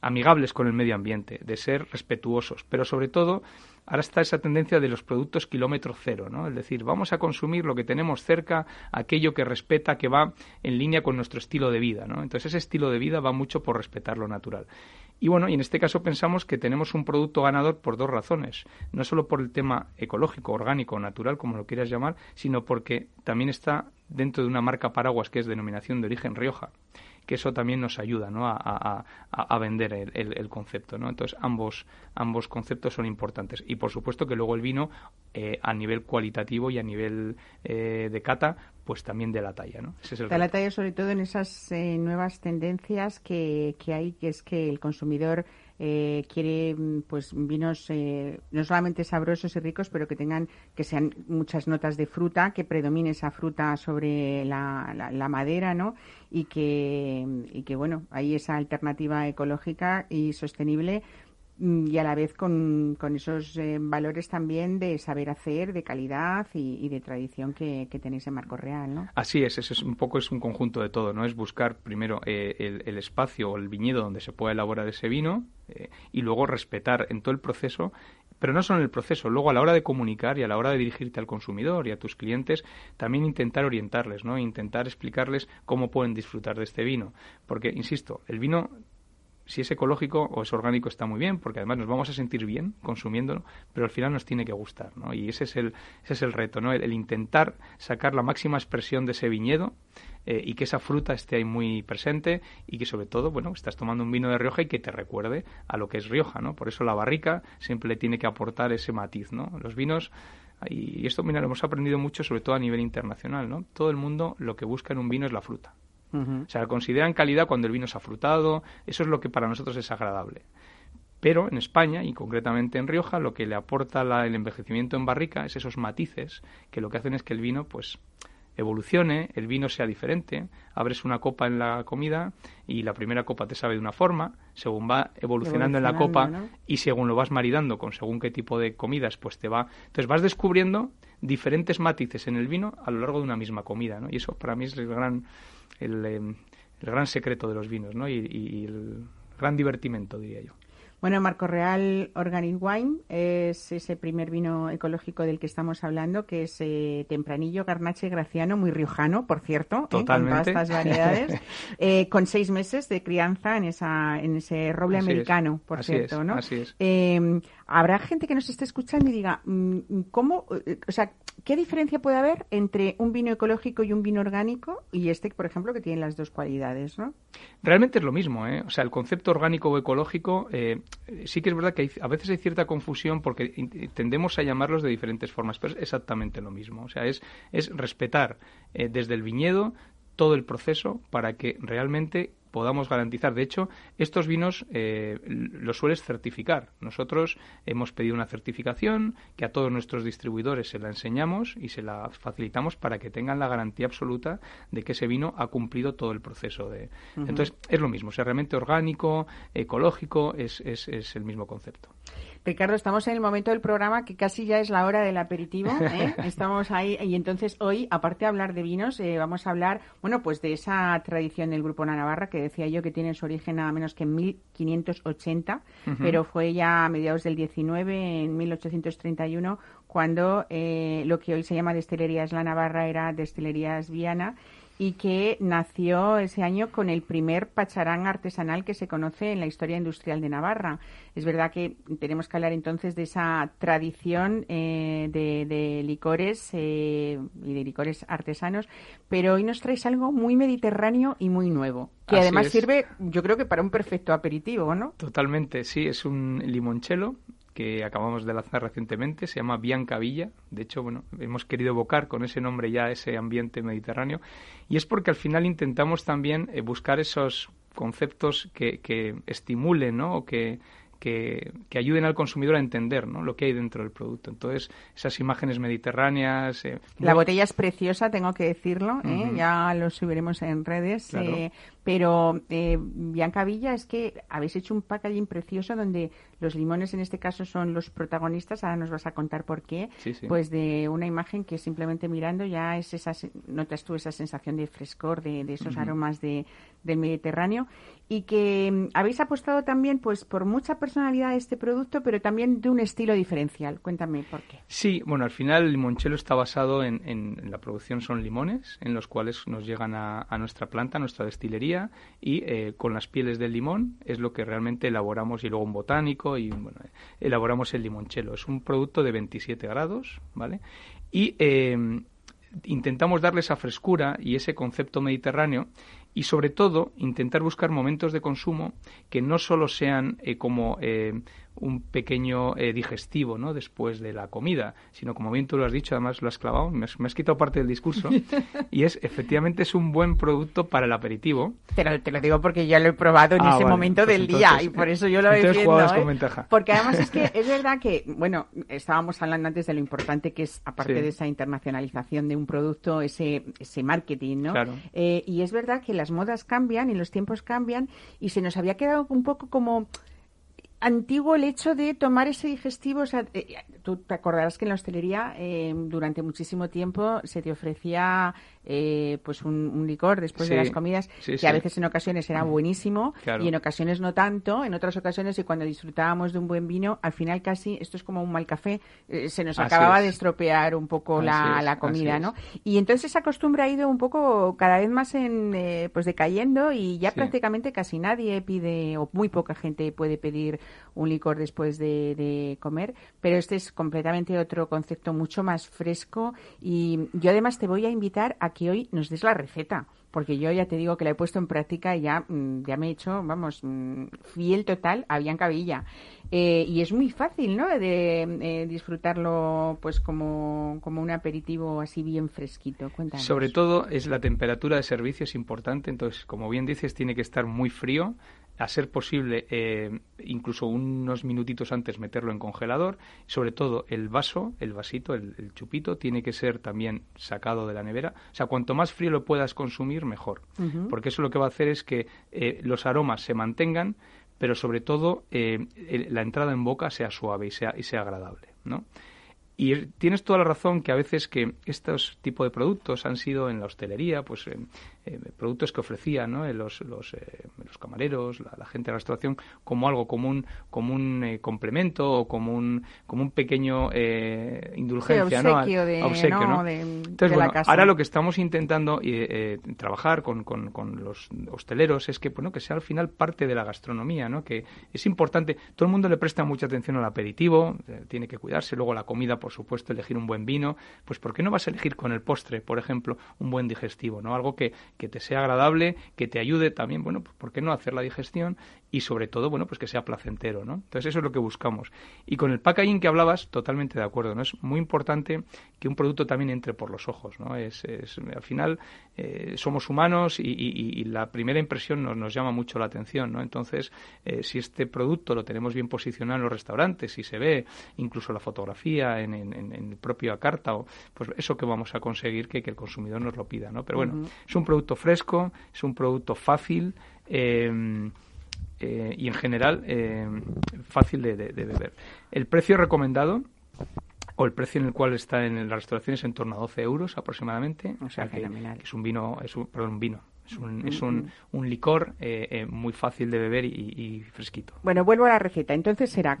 amigables con el medio ambiente, de ser respetuosos, pero sobre todo ahora está esa tendencia de los productos kilómetro cero, ¿no? Es decir, vamos a consumir lo que tenemos cerca, aquello que respeta, que va en línea con nuestro estilo de vida, ¿no? Entonces ese estilo de vida va mucho por respetar lo natural. Y bueno, y en este caso pensamos que tenemos un producto ganador por dos razones. No solo por el tema ecológico, orgánico, natural, como lo quieras llamar, sino porque también está dentro de una marca paraguas que es denominación de origen Rioja que eso también nos ayuda ¿no? a, vender el, concepto. ¿no? Entonces, ambos, ambos conceptos son importantes. Y por supuesto que luego el vino, eh, a nivel cualitativo y a nivel eh, de cata, pues también de la talla. ¿no? Ese la talla sobre todo en esas eh, nuevas tendencias que, que hay, que es que el consumidor eh, quiere mm, pues vinos eh, no solamente sabrosos y ricos, pero que tengan que sean muchas notas de fruta, que predomine esa fruta sobre la, la, madera, ¿no? Y que y que bueno, hay esa alternativa ecológica y sostenible y a la vez con, con esos eh, valores también de saber hacer, de calidad y, de tradición que, tenéis en Marco Real, ¿no? Así es, eso es un poco es un conjunto de todo, ¿no? Es buscar primero eh, el, espacio o el viñedo donde se pueda elaborar ese vino eh, y luego respetar en todo el proceso pero no solo en el proceso, luego a la hora de comunicar y a la hora de dirigirte al consumidor y a tus clientes, también intentar orientarles, ¿no? Intentar explicarles cómo pueden disfrutar de este vino. Porque, insisto, el vino si es ecológico o es orgánico está muy bien, porque además nos vamos a sentir bien consumiéndolo, pero al final nos tiene que gustar, ¿no? Y ese es el, ese es el reto, ¿no? El, intentar sacar la máxima expresión de ese viñedo eh, y que esa fruta esté ahí muy presente y que sobre todo, bueno, estás tomando un vino de Rioja y que te recuerde a lo que es Rioja, ¿no? Por eso la barrica siempre tiene que aportar ese matiz, ¿no? Los vinos y esto, mira, lo hemos aprendido mucho, sobre todo a nivel internacional, ¿no? Todo el mundo lo que busca en un vino es la fruta. O sea, consideran calidad cuando el vino es afrutado, eso es lo que para nosotros es agradable. Pero en España, y concretamente en Rioja, lo que le aporta el envejecimiento en barrica es esos matices que lo que hacen es que el vino, pues, evolucione, el vino sea diferente. Abres una copa en la comida y la primera copa te sabe de una forma, según va evolucionando, en la copa y según lo vas maridando con según qué tipo de comidas, pues te va. Entonces vas descubriendo diferentes matices en el vino a lo largo de una misma comida, ¿no? Y eso para mí es el gran, el, em, gran secreto de los vinos, ¿no? y el gran divertimento, diría yo. Bueno, Marco Real Organic Wine es ese primer vino ecológico del que estamos hablando, que es eh, tempranillo, garnache graciano, muy riojano, por cierto, ¿eh? con todas estas variedades, [laughs] eh, con seis meses de crianza en esa en ese roble americano, por cierto, ¿no? Así es. Habrá gente que nos esté escuchando y diga, mm, ¿cómo, o sea, qué diferencia puede haber entre un vino ecológico y un vino orgánico y este, por ejemplo, que tiene las dos cualidades, ¿no? Realmente es lo mismo, ¿eh? O sea, el concepto orgánico o ecológico sí que es verdad que a veces hay cierta confusión porque tendemos a llamarlos de diferentes formas, pero es exactamente lo mismo. O sea, es, es respetar eh, desde el viñedo todo el proceso para que realmente podamos garantizar. De hecho, estos vinos eh, los sueles certificar. Nosotros hemos pedido una certificación que a todos nuestros distribuidores se la enseñamos y se la facilitamos para que tengan la garantía absoluta de que ese vino ha cumplido todo el proceso de. Entonces, es lo mismo. O sea, realmente orgánico, ecológico, es, es, es el mismo concepto. Ricardo, estamos en el momento del programa que casi ya es la hora del aperitivo. ¿eh? [laughs] Estamos ahí y entonces hoy, aparte de hablar de vinos, eh, vamos a hablar, bueno, pues de esa tradición del Grupo Navarra que decía yo que tiene su origen nada menos que en 1580, pero fue ya a mediados del 19, en 1831, cuando eh, lo que hoy se llama Destilerías La Navarra era Destilerías Viana y que nació ese año con el primer pacharán artesanal que se conoce en la historia industrial de Navarra. Es verdad que tenemos que hablar entonces de esa tradición eh, de, licores eh, y de licores artesanos, pero hoy nos traes algo muy mediterráneo y muy nuevo, que además sirve, yo creo que para un perfecto aperitivo, ¿no? Totalmente, sí, es un limoncello que acabamos de lanzar recientemente, se llama Bianca Villa. De hecho, bueno, hemos querido evocar con ese nombre ya ese ambiente mediterráneo. Y es porque al final intentamos también eh, buscar esos conceptos que, que estimulen, ¿no? O que, que, ayuden al consumidor a entender ¿no? lo que hay dentro del producto. Entonces, esas imágenes mediterráneas. Eh, la botella es preciosa, tengo que decirlo, ¿eh? ya lo subiremos en redes. Eh, pero, Bianca Villa, es que habéis hecho un packaging precioso donde los limones, en este caso, son los protagonistas. Ahora nos vas a contar por qué. Pues de una imagen que simplemente mirando ya es esa, notas tú esa sensación de frescor, de, esos aromas de, del Mediterráneo y que mm, habéis apostado también pues por mucha personalidad de este producto, pero también de un estilo diferencial. Cuéntame por qué. Sí, bueno, al final el limonchelo está basado en, en, la producción son limones, en los cuales nos llegan a, nuestra planta, a nuestra destilería, y eh, con las pieles del limón es lo que realmente elaboramos, y luego un botánico, y elaboramos el limonchelo. Es un producto de 27 grados, ¿vale? Y eh, intentamos darle esa frescura y ese concepto mediterráneo y sobre todo intentar buscar momentos de consumo que no solo sean eh, como un pequeño eh, digestivo ¿no? después de la comida, sino como bien tú lo has dicho, además lo has clavado, me has, quitado parte del discurso, [laughs] y es efectivamente es un buen producto para el aperitivo. Te lo, te lo digo porque ya lo he probado en ah, ese momento pues del día y por eso yo lo he visto. con ventaja. Porque además es que [laughs] es verdad que, bueno, estábamos hablando antes de lo importante que es, aparte de esa internacionalización de un producto, ese, ese marketing, ¿no? y es verdad que las modas cambian y los tiempos cambian y se nos había quedado un poco como antiguo el hecho de tomar ese digestivo. O sea, eh, tú te acordarás que en la hostelería eh, durante muchísimo tiempo se te ofrecía eh, pues un, licor después de las comidas que a veces en ocasiones era buenísimo y en ocasiones no tanto. En otras ocasiones y cuando disfrutábamos de un buen vino, al final casi esto es como un mal café, se nos acababa de estropear un poco la, la, comida, ¿no? Y entonces esa costumbre ha ido un poco cada vez más en pues decayendo y ya prácticamente casi nadie pide o muy poca gente puede pedir un licor después de, comer, pero este es completamente otro concepto mucho más fresco y yo además te voy a invitar a que hoy nos des la receta porque yo ya te digo que la he puesto en práctica y ya, mm, ya me he hecho, vamos, mm, fiel total a Bianca Villa. Eh, y es muy fácil, ¿no?, de eh, disfrutarlo pues como, como un aperitivo así bien fresquito. Cuéntanos. Sobre todo es la temperatura de servicio es importante, entonces, como bien dices, tiene que estar muy frío a ser posible, eh, incluso unos minutitos antes meterlo en congelador. Sobre todo el vaso, el vasito, el, chupito, tiene que ser también sacado de la nevera. O sea, cuanto más frío lo puedas consumir, mejor. Porque eso lo que va a hacer es que eh, los aromas se mantengan, pero sobre todo eh, la entrada en boca sea suave y sea, y sea agradable, ¿no? Y tienes toda la razón que a veces que estos tipos de productos han sido en la hostelería, pues eh, eh, productos que ofrecían ¿no? los, los, eh, los camareros, la, gente de la restauración, como algo, como un, como un complemento o como un, como un pequeño indulgencia, ¿no? Entonces, bueno, ahora lo que estamos intentando trabajar con, con, con, los hosteleros es que, bueno, que sea al final parte de la gastronomía, ¿no? Que es importante, todo el mundo le presta mucha atención al aperitivo, tiene que cuidarse, luego la comida, por supuesto, elegir un buen vino, pues ¿por qué no vas a elegir con el postre, por ejemplo, un buen digestivo, ¿no? Algo que, que te sea agradable, que te ayude también, bueno, pues ¿por qué no hacer la digestión? Y sobre todo, bueno, pues que sea placentero, ¿no? Entonces eso es lo que buscamos. Y con el packaging que hablabas, totalmente de acuerdo, ¿no? Es muy importante que un producto también entre por los ojos, ¿no? Es, al final eh, somos humanos y, la primera impresión nos, nos, llama mucho la atención, ¿no? Entonces, eh, si este producto lo tenemos bien posicionado en los restaurantes, si se ve incluso la fotografía en, en, el propio carta, o, pues eso que vamos a conseguir que, el consumidor nos lo pida, ¿no? Pero bueno, es un producto fresco, es un producto fácil. Eh, eh, y en general eh, fácil de, beber. El precio recomendado o el precio en el cual está en la restauración es en torno a 12 euros aproximadamente. O sea que, es un vino, es un, perdón, un vino. Es un, es un, un licor muy fácil de beber y, fresquito. Bueno, vuelvo a la receta. Entonces será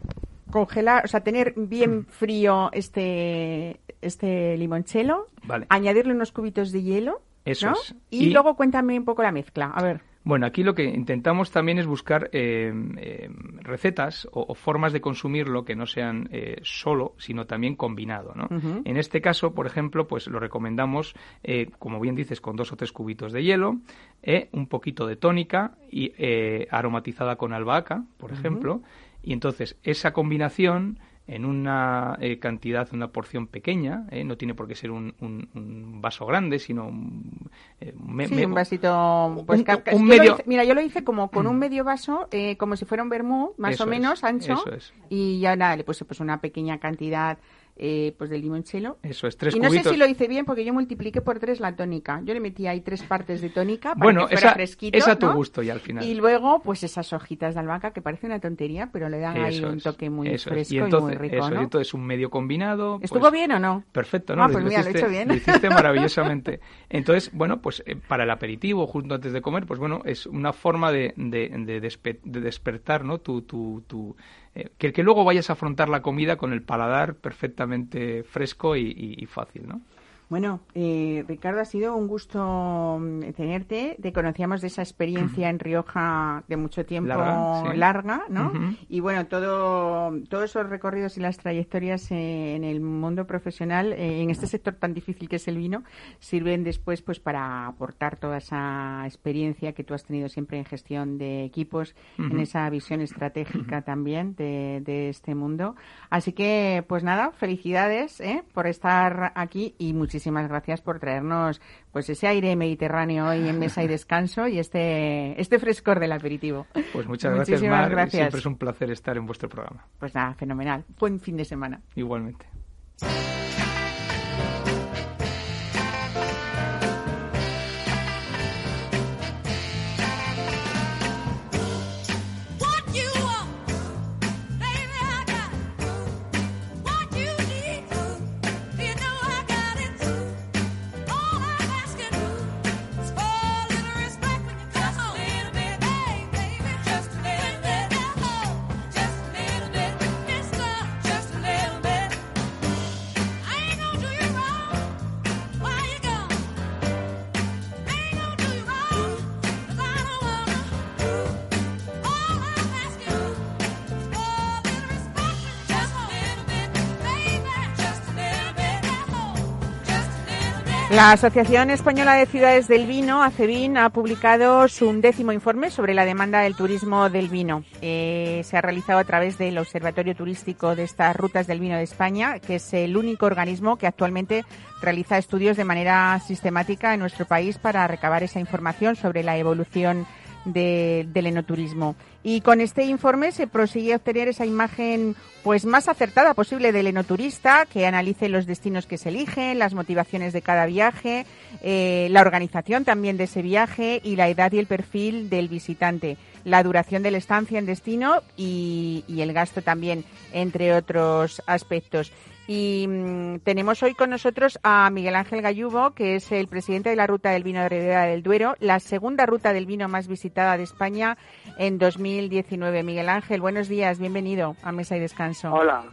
congelar, o sea, tener bien [clears throat] frío este, este limonchelo, añadirle unos cubitos de hielo, eso Y, luego cuéntame un poco la mezcla. A ver. Bueno, aquí lo que intentamos también es buscar eh, eh, recetas o, formas de consumirlo que no sean eh, solo, sino también combinado. ¿no? En este caso, por ejemplo, pues lo recomendamos, como bien dices, con dos o tres cubitos de hielo, un poquito de tónica y aromatizada con albahaca, por ejemplo. Y entonces esa combinación en una eh, cantidad, una porción pequeña, eh, no tiene por qué ser un, un, vaso grande, sino un, eh, un vasito. Pues, un, medio... mira, yo lo hice como con un mm. medio vaso, como si fuera un vermú, más o menos ancho, y ya nada, le puse pues una pequeña cantidad eh, pues del limoncello. Eso es, tres Y no sé si lo hice bien porque yo multipliqué por tres la tónica. Yo le metí ahí tres partes de tónica para bueno, que fuera esa, fresquito. Es a tu gusto y al final. Y luego, pues esas hojitas de albahaca que parece una tontería, pero le dan ahí un toque muy fresco y, muy rico. Eso, ¿no? entonces un medio combinado. Pues ¿Estuvo bien o no? Perfecto, ¿no? Ah, pues mira, lo, hiciste, lo he hecho bien. Lo hiciste [laughs] maravillosamente. Entonces, bueno, pues eh, para el aperitivo, justo antes de comer, pues bueno, es una forma de, de, de, despertar, ¿no? Tu, tu, tu eh, que, que luego vayas a afrontar la comida con el paladar perfectamente fresco y, y fácil, ¿no? Bueno, eh, Ricardo, ha sido un gusto mm, tenerte. Te conocíamos de esa experiencia en Rioja de mucho tiempo larga, ¿no? Y bueno, todo, todos esos recorridos y las trayectorias eh, en el mundo profesional, eh, en este sector tan difícil que es el vino, sirven después pues para aportar toda esa experiencia que tú has tenido siempre en gestión de equipos, en esa visión estratégica también de, de, este mundo. Así que, pues nada, felicidades por estar aquí y muchísimas muchísimas gracias por traernos pues ese aire mediterráneo hoy en mesa y descanso y este este frescor del aperitivo. Pues muchas gracias, Mar. Gracias. Siempre es un placer estar en vuestro programa. Pues nada, fenomenal. Buen fin de semana. Igualmente. La Asociación Española de Ciudades del Vino, ACEVIN, ha publicado su undécimo informe sobre la demanda del turismo del vino. Eh, se ha realizado a través del Observatorio Turístico de estas Rutas del Vino de España, que es el único organismo que actualmente realiza estudios de manera sistemática en nuestro país para recabar esa información sobre la evolución del enoturismo. Y con este informe se prosigue a obtener esa imagen pues más acertada posible del enoturista, que analice los destinos que se eligen, las motivaciones de cada viaje, eh, la organización también de ese viaje y la edad y el perfil del visitante, la duración de la estancia en destino y el gasto también, entre otros aspectos. Y mm, tenemos hoy con nosotros a Miguel Ángel Gallubo, que es el presidente de la Ruta del Vino de Ribera del Duero, la segunda ruta del vino más visitada de España en 2019. Miguel Ángel, buenos días, bienvenido a Mesa y Descanso. Hola,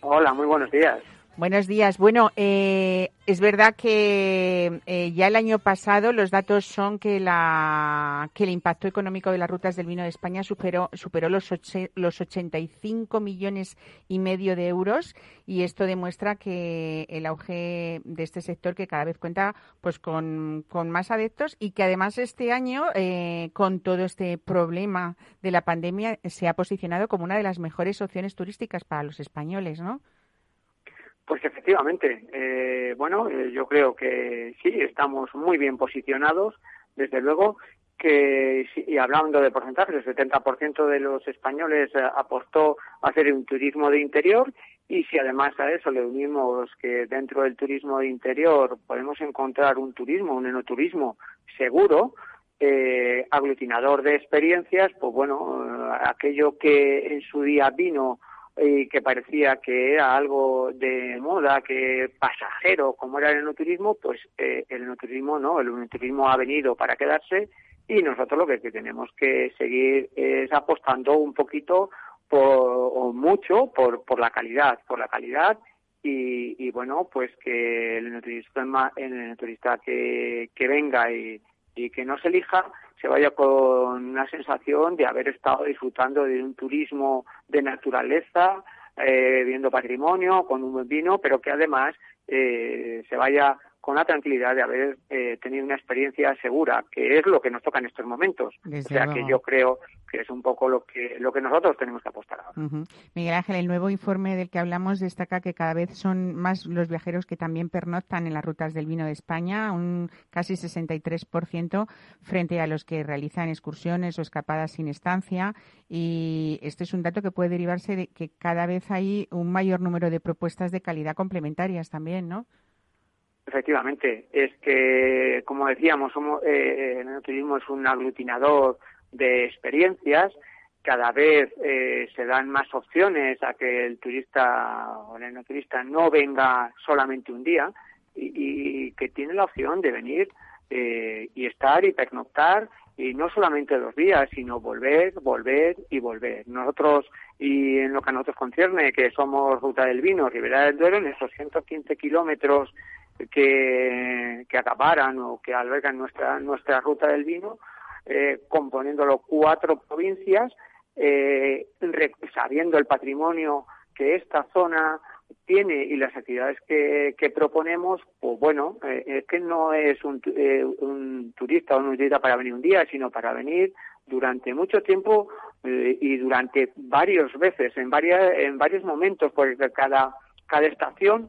hola, muy buenos días. Buenos días. Bueno, eh, es verdad que eh, ya el año pasado los datos son que la que el impacto económico de las rutas del vino de España superó superó los los 85 millones y medio de euros y esto demuestra que el auge de este sector que cada vez cuenta pues con, con más adeptos y que además este año eh, con todo este problema de la pandemia se ha posicionado como una de las mejores opciones turísticas para los españoles, ¿no? Pues efectivamente, eh, bueno, eh, yo creo que sí, estamos muy bien posicionados, desde luego que, y hablando de porcentajes, el 70% de los españoles eh, apostó a hacer un turismo de interior y si además a eso le unimos que dentro del turismo de interior podemos encontrar un turismo, un enoturismo seguro, aglutinador de experiencias, pues bueno, aquello que en su día vino y que parecía que era algo de moda, que pasajero, como era el enoturismo, pues eh, el enoturismo no, el enoturismo ha venido para quedarse y nosotros lo que, tenemos que seguir es apostando un poquito por, o mucho por, por la calidad, por la calidad y, y bueno, pues que el enoturista, el enoturista que, que venga y, y que nos elija se vaya con una sensación de haber estado disfrutando de un turismo de naturaleza, eh, viendo patrimonio, con un buen vino, pero que además eh, se vaya con la tranquilidad de haber eh, tenido una experiencia segura, que es lo que nos toca en estos momentos. o sea que yo creo que es un poco lo que lo que nosotros tenemos que apostar ahora. Miguel Ángel, el nuevo informe del que hablamos destaca que cada vez son más los viajeros que también pernoctan en las rutas del vino de España, un casi 63% frente a los que realizan excursiones o escapadas sin estancia. Y este es un dato que puede derivarse de que cada vez hay un mayor número de propuestas de calidad complementarias también, ¿no? Efectivamente, es que, como decíamos, somos, eh, el turismo es un aglutinador de experiencias. Cada vez eh, se dan más opciones a que el turista o el turista no venga solamente un día y, que tiene la opción de venir eh, y estar y pernoctar y no solamente dos días, sino volver, volver y volver. Nosotros, y en lo que a nosotros concierne, que somos Ruta del Vino, Ribera del Duero, en esos 115 kilómetros que, que acaparan o que albergan nuestra, nuestra ruta del vino, eh, componiéndolo cuatro provincias, eh, sabiendo el patrimonio que esta zona tiene y las actividades que, que proponemos, pues bueno, eh, es que no es un, eh, un turista o un turista para venir un día, sino para venir durante mucho tiempo eh, y durante varias veces, en, varias, en varios momentos, porque cada, cada estación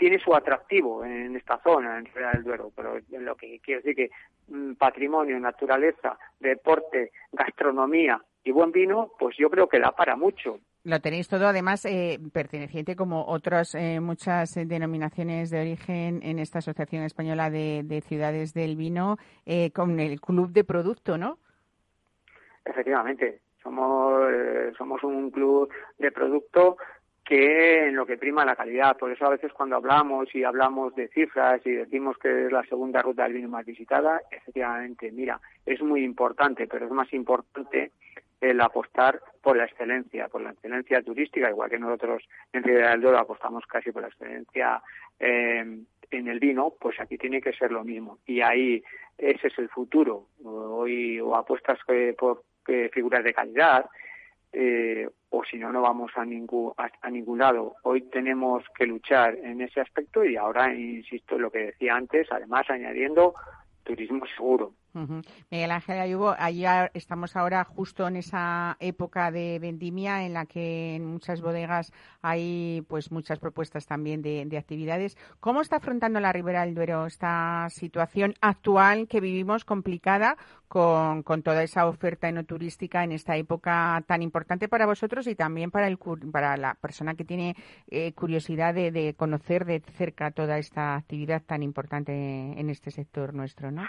tiene su atractivo en esta zona, en Real del Duero, pero lo que quiero decir que mm, patrimonio, naturaleza, deporte, gastronomía y buen vino, pues yo creo que da para mucho. Lo tenéis todo, además, eh, perteneciente como otras eh, muchas denominaciones de origen en esta Asociación Española de, Ciudades del Vino, eh, con el Club de Producto, ¿no? Efectivamente, somos, somos un club de producto que en lo que prima la calidad. Por eso a veces cuando hablamos y hablamos de cifras y decimos que es la segunda ruta del vino más visitada, efectivamente, mira, es muy importante, pero es más importante el apostar por la excelencia, por la excelencia turística, igual que nosotros en Ribera del Duero apostamos casi por la excelencia eh, en el vino, pues aquí tiene que ser lo mismo. Y ahí ese es el futuro. Hoy o apuestas eh, por eh, figuras de calidad, eh, o si no, no vamos a ningún, a, ningún lado. Hoy tenemos que luchar en ese aspecto y ahora, insisto, en lo que decía antes, además añadiendo turismo seguro. Miguel Ángel Ayubo, allá estamos ahora justo en esa época de vendimia en la que en muchas bodegas hay pues muchas propuestas también de, actividades. ¿Cómo está afrontando la Ribera del Duero esta situación actual que vivimos complicada con, toda esa oferta enoturística en esta época tan importante para vosotros y también para, el, para la persona que tiene eh, curiosidad de, de conocer de cerca toda esta actividad tan importante en este sector nuestro, ¿no?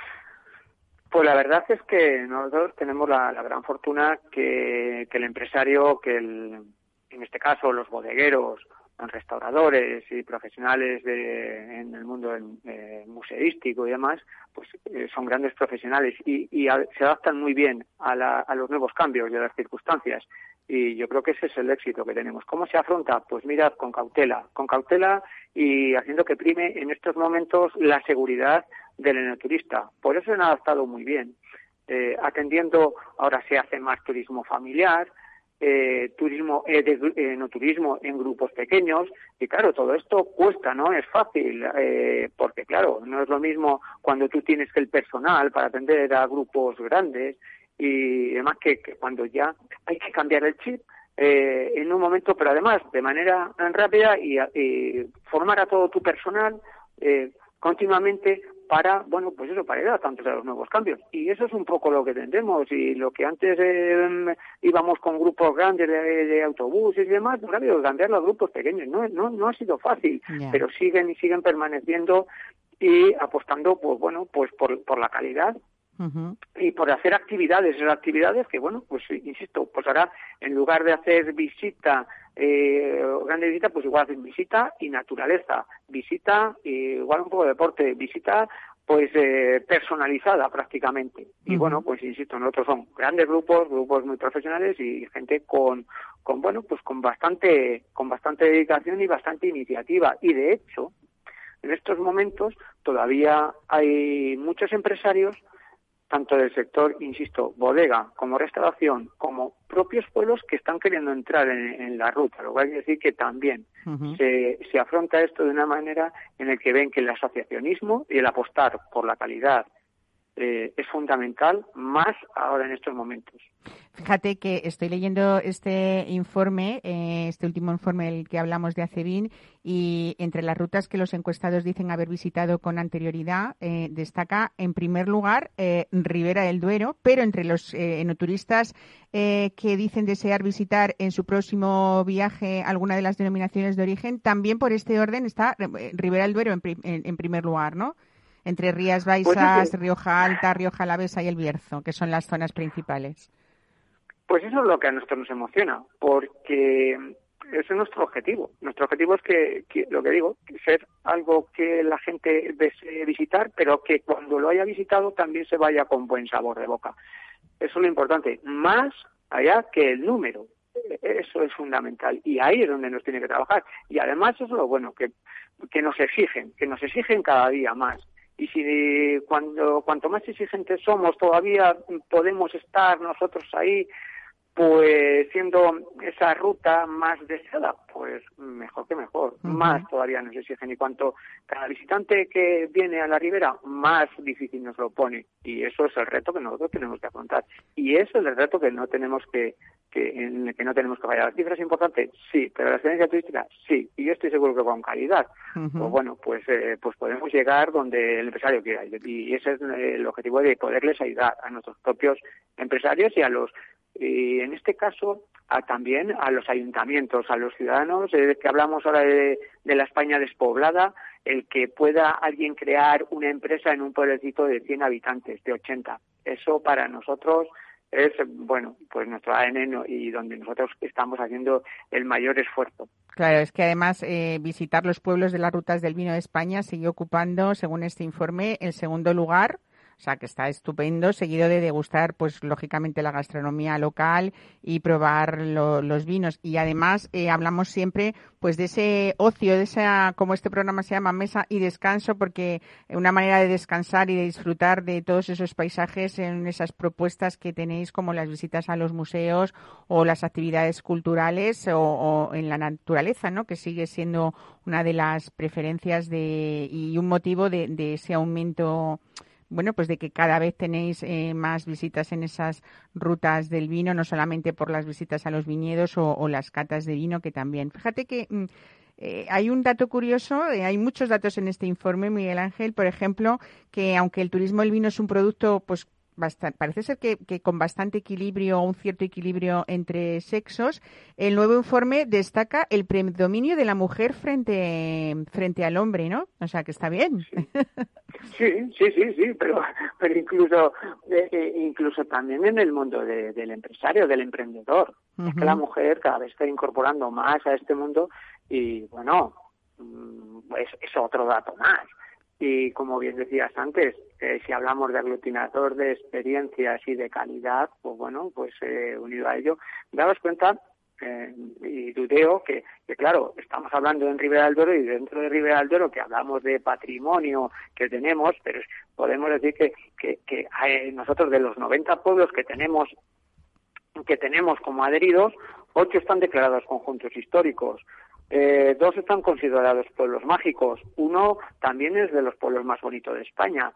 Pues la verdad es que nosotros tenemos la, gran fortuna que, el empresario, que el, en este caso los bodegueros, los restauradores y profesionales en el mundo eh, museístico y demás, pues eh, son grandes profesionales y, se adaptan muy bien a, a, los nuevos cambios y a las circunstancias. Y yo creo que ese es el éxito que tenemos. ¿Cómo se afronta? Pues mirad, con cautela, con cautela y haciendo que prime en estos momentos la seguridad del enoturista. Por eso se han adaptado muy bien. Eh, atendiendo, ahora se hace más turismo familiar, eh, turismo, eh, de, enoturismo en grupos pequeños, y claro, todo esto cuesta, no es fácil, eh, porque claro, no es lo mismo cuando tú tienes que el personal para atender a grupos grandes y además que, cuando ya hay que cambiar el chip, eh, en un momento, pero además de manera rápida y, y formar a todo tu personal eh, continuamente para, bueno, pues eso, para ir a tantos de los nuevos cambios. Y eso es un poco lo que tendremos. Y lo que antes eh, íbamos con grupos grandes de, autobuses y demás, pues ha habido que cambiar los grupos pequeños. No, no, no ha sido fácil, pero siguen y siguen permaneciendo y apostando, pues bueno, pues por, por la calidad y por hacer actividades, esas actividades que, bueno, pues insisto, pues ahora en lugar de hacer visita, eh, grande visita, pues igual hacer visita y naturaleza, visita, igual un poco de deporte, visita pues eh, personalizada prácticamente. Y bueno, pues insisto, nosotros son grandes grupos, grupos muy profesionales y gente con, con bueno, pues con bastante, con bastante dedicación y bastante iniciativa. Y de hecho, en estos momentos todavía hay muchos empresarios tanto del sector, insisto, bodega como restauración, como propios pueblos que están queriendo entrar en, la ruta. Lo cual quiere decir que también se, se afronta esto de una manera en la que ven que el asociacionismo y el apostar por la calidad eh, es fundamental, más ahora en estos momentos. Fíjate que estoy leyendo este informe, eh, este último informe del que hablamos de ACEBIN, y entre las rutas que los encuestados dicen haber visitado con anterioridad, eh, destaca en primer lugar Ribera del Duero, pero entre los enoturistas que dicen desear visitar en su próximo viaje alguna de las denominaciones de origen, también por este orden está Ribera del Duero en primer lugar, ¿no? Entre Rías pues Baixas, Rioja Alta, Rioja Alavesa y El Bierzo, que son las zonas principales. Pues eso es lo que a nosotros nos emociona, porque ese es nuestro objetivo. Nuestro objetivo es que, lo que digo, ser algo que la gente desee visitar, pero que cuando lo haya visitado también se vaya con buen sabor de boca. Eso es lo importante, más allá que el número. Eso es fundamental y ahí es donde nos tiene que trabajar. Y además eso es lo bueno, que, que nos exigen, que nos exigen cada día más y si cuando cuanto más exigentes somos todavía podemos estar nosotros ahí pues siendo esa ruta más deseada, pues mejor que mejor, más todavía nos exigen y cuanto cada visitante que viene a la ribera más difícil nos lo pone. Y eso es el reto que nosotros tenemos que afrontar. Y eso es el reto que no tenemos que, que en el que no tenemos que fallar. ¿La cifra es importante? Sí, pero la experiencia turística sí. Y yo estoy seguro que con calidad, pues bueno, pues eh, pues podemos llegar donde el empresario quiera. Y ese es el objetivo de poderles ayudar a nuestros propios empresarios y a los y en este caso a, también a los ayuntamientos, a los ciudadanos, eh, que hablamos ahora de, la España despoblada, el que pueda alguien crear una empresa en un pueblecito de 100 habitantes, de 80. Eso para nosotros es, bueno, pues nuestro ADN y donde nosotros estamos haciendo el mayor esfuerzo. Claro, es que además eh, visitar los pueblos de las rutas del vino de España sigue ocupando, según este informe, el segundo lugar o sea, que está estupendo, seguido de degustar, pues lógicamente la gastronomía local y probar los vinos. Y además eh, hablamos siempre, pues de ese ocio, de esa, como este programa se llama, mesa y descanso, porque una manera de descansar y de disfrutar de todos esos paisajes en esas propuestas que tenéis, como las visitas a los museos o las actividades culturales o, en la naturaleza, ¿no? Que sigue siendo una de las preferencias de, y un motivo de ese aumento bueno, pues de que cada vez tenéis eh, más visitas en esas rutas del vino, no solamente por las visitas a los viñedos o, las catas de vino, que también. Fíjate que mm, eh, hay un dato curioso, eh, hay muchos datos en este informe, Miguel Ángel, por ejemplo, que aunque el turismo del vino es un producto, pues parece ser que, con bastante equilibrio o un cierto equilibrio entre sexos, el nuevo informe destaca el predominio de la mujer frente, frente al hombre, ¿no? O sea, que está bien. Sí, sí, sí, sí, pero, pero incluso, eh, eh, incluso también en el mundo del empresario, del emprendedor. que la mujer cada vez está incorporando más a este mundo y, bueno, mm, es otro dato más. Y como bien decías antes, eh, si hablamos de aglutinador de experiencias y de calidad, pues bueno, pues eh, unido a ello, daos cuenta eh, y dudeo que, que, claro, estamos hablando en Ribera del Duero y dentro de Ribera del Duero que hablamos de patrimonio que tenemos, pero podemos decir que, que, que nosotros de los 90 pueblos que tenemos que tenemos como adheridos, ocho están declarados conjuntos históricos. Eh, dos están considerados pueblos mágicos. Uno también es de los pueblos más bonitos de España.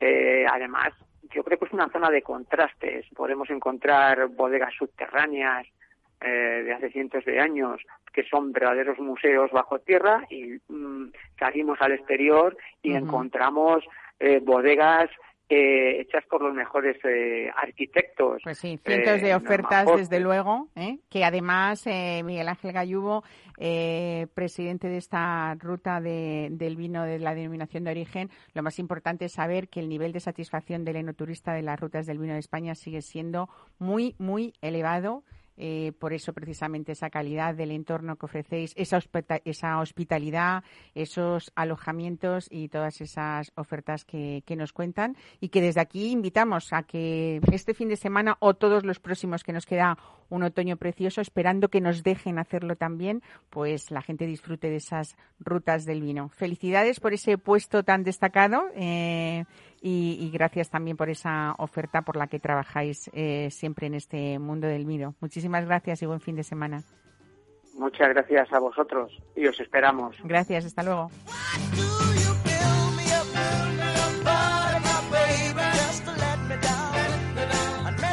Eh, además, yo creo que es una zona de contrastes. Podemos encontrar bodegas subterráneas eh, de hace cientos de años que son verdaderos museos bajo tierra y mm, salimos al exterior y encontramos bodegas eh, hechas por los mejores eh, arquitectos. Pues sí, cientos de eh, ofertas, desde luego, que además Miguel Ángel Gallubo, presidente de esta ruta del vino de la denominación de origen, lo más importante es saber que el nivel de satisfacción del enoturista de las rutas del vino de España sigue siendo muy, muy elevado eh, por eso precisamente esa calidad del entorno que ofrecéis, esa, esa hospitalidad, esos alojamientos y todas esas ofertas que, nos cuentan. Y que desde aquí invitamos a que este fin de semana o todos los próximos que nos queda un otoño precioso, esperando que nos dejen hacerlo también, pues la gente disfrute de esas rutas del vino. Felicidades por ese puesto tan destacado. Eh, y, gracias también por esa oferta por la que trabajáis eh, siempre en este mundo del vino. Muchísimas gracias y buen fin de semana. Muchas gracias a vosotros y os esperamos. Gracias, hasta luego.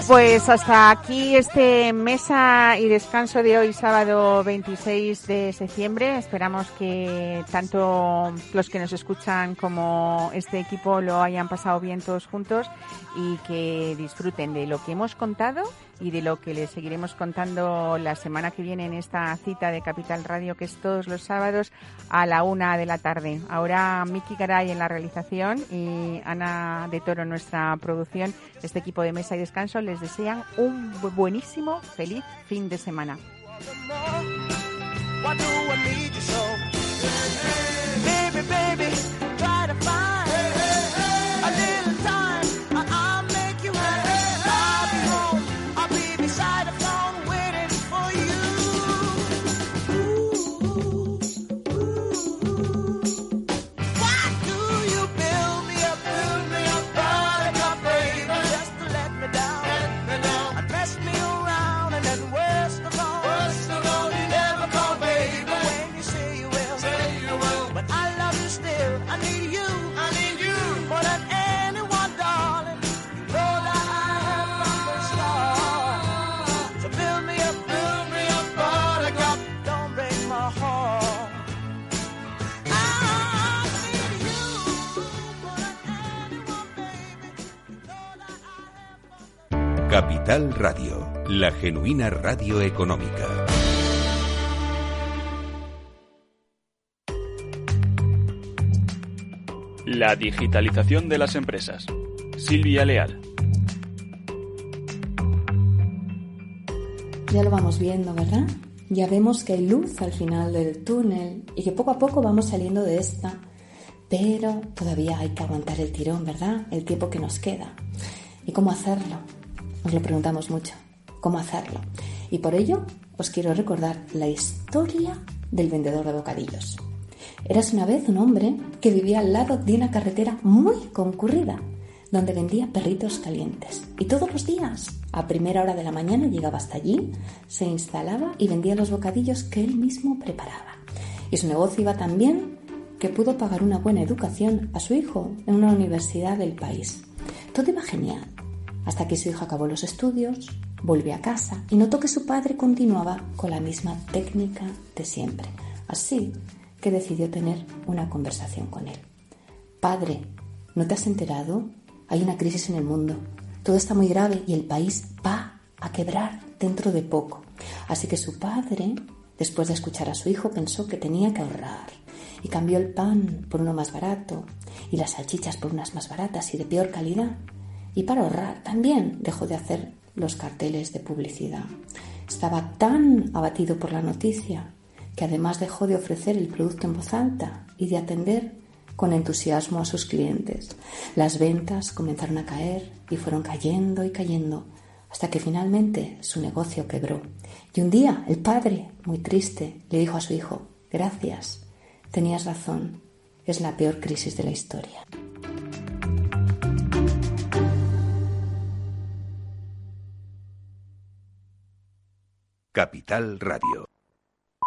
Pues hasta aquí este mesa y descanso de hoy, sábado 26 de septiembre. Esperamos que tanto los que nos escuchan como este equipo lo hayan pasado bien todos juntos y que disfruten de lo que hemos contado y de lo que les seguiremos contando la semana que viene en esta cita de Capital Radio, que es todos los sábados a la una de la tarde. Ahora Miki Garay en la realización y Ana de Toro nuestra producción, este equipo de mesa y descanso, les desean un buenísimo, feliz fin de semana. Capital Radio, la genuina radio económica. La digitalización de las empresas. Silvia Leal. Ya lo vamos viendo, ¿verdad? Ya vemos que hay luz al final del túnel y que poco a poco vamos saliendo de esta, pero todavía hay que aguantar el tirón, ¿verdad? El tiempo que nos queda. ¿Y cómo hacerlo? Nos lo preguntamos mucho. ¿Cómo hacerlo? Y por ello os quiero recordar la historia del vendedor de bocadillos. Eras una vez un hombre que vivía al lado de una carretera muy concurrida, donde vendía perritos calientes. Y todos los días, a primera hora de la mañana, llegaba hasta allí, se instalaba y vendía los bocadillos que él mismo preparaba. Y su negocio iba tan bien que pudo pagar una buena educación a su hijo en una universidad del país. Todo iba genial, hasta que su hijo acabó los estudios, volvió a casa y notó que su padre continuaba con la misma técnica de siempre. Así que decidió tener una conversación con él. Padre, ¿no te has enterado? Hay una crisis en el mundo. Todo está muy grave y el país va a quebrar dentro de poco. Así que su padre, después de escuchar a su hijo, pensó que tenía que ahorrar y cambió el pan por uno más barato y las salchichas por unas más baratas y de peor calidad. Y para ahorrar también dejó de hacer los carteles de publicidad. Estaba tan abatido por la noticia que además dejó de ofrecer el producto en voz alta y de atender con entusiasmo a sus clientes. Las ventas comenzaron a caer y fueron cayendo y cayendo hasta que finalmente su negocio quebró. Y un día el padre, muy triste, le dijo a su hijo, gracias, tenías razón, es la peor crisis de la historia. Capital Radio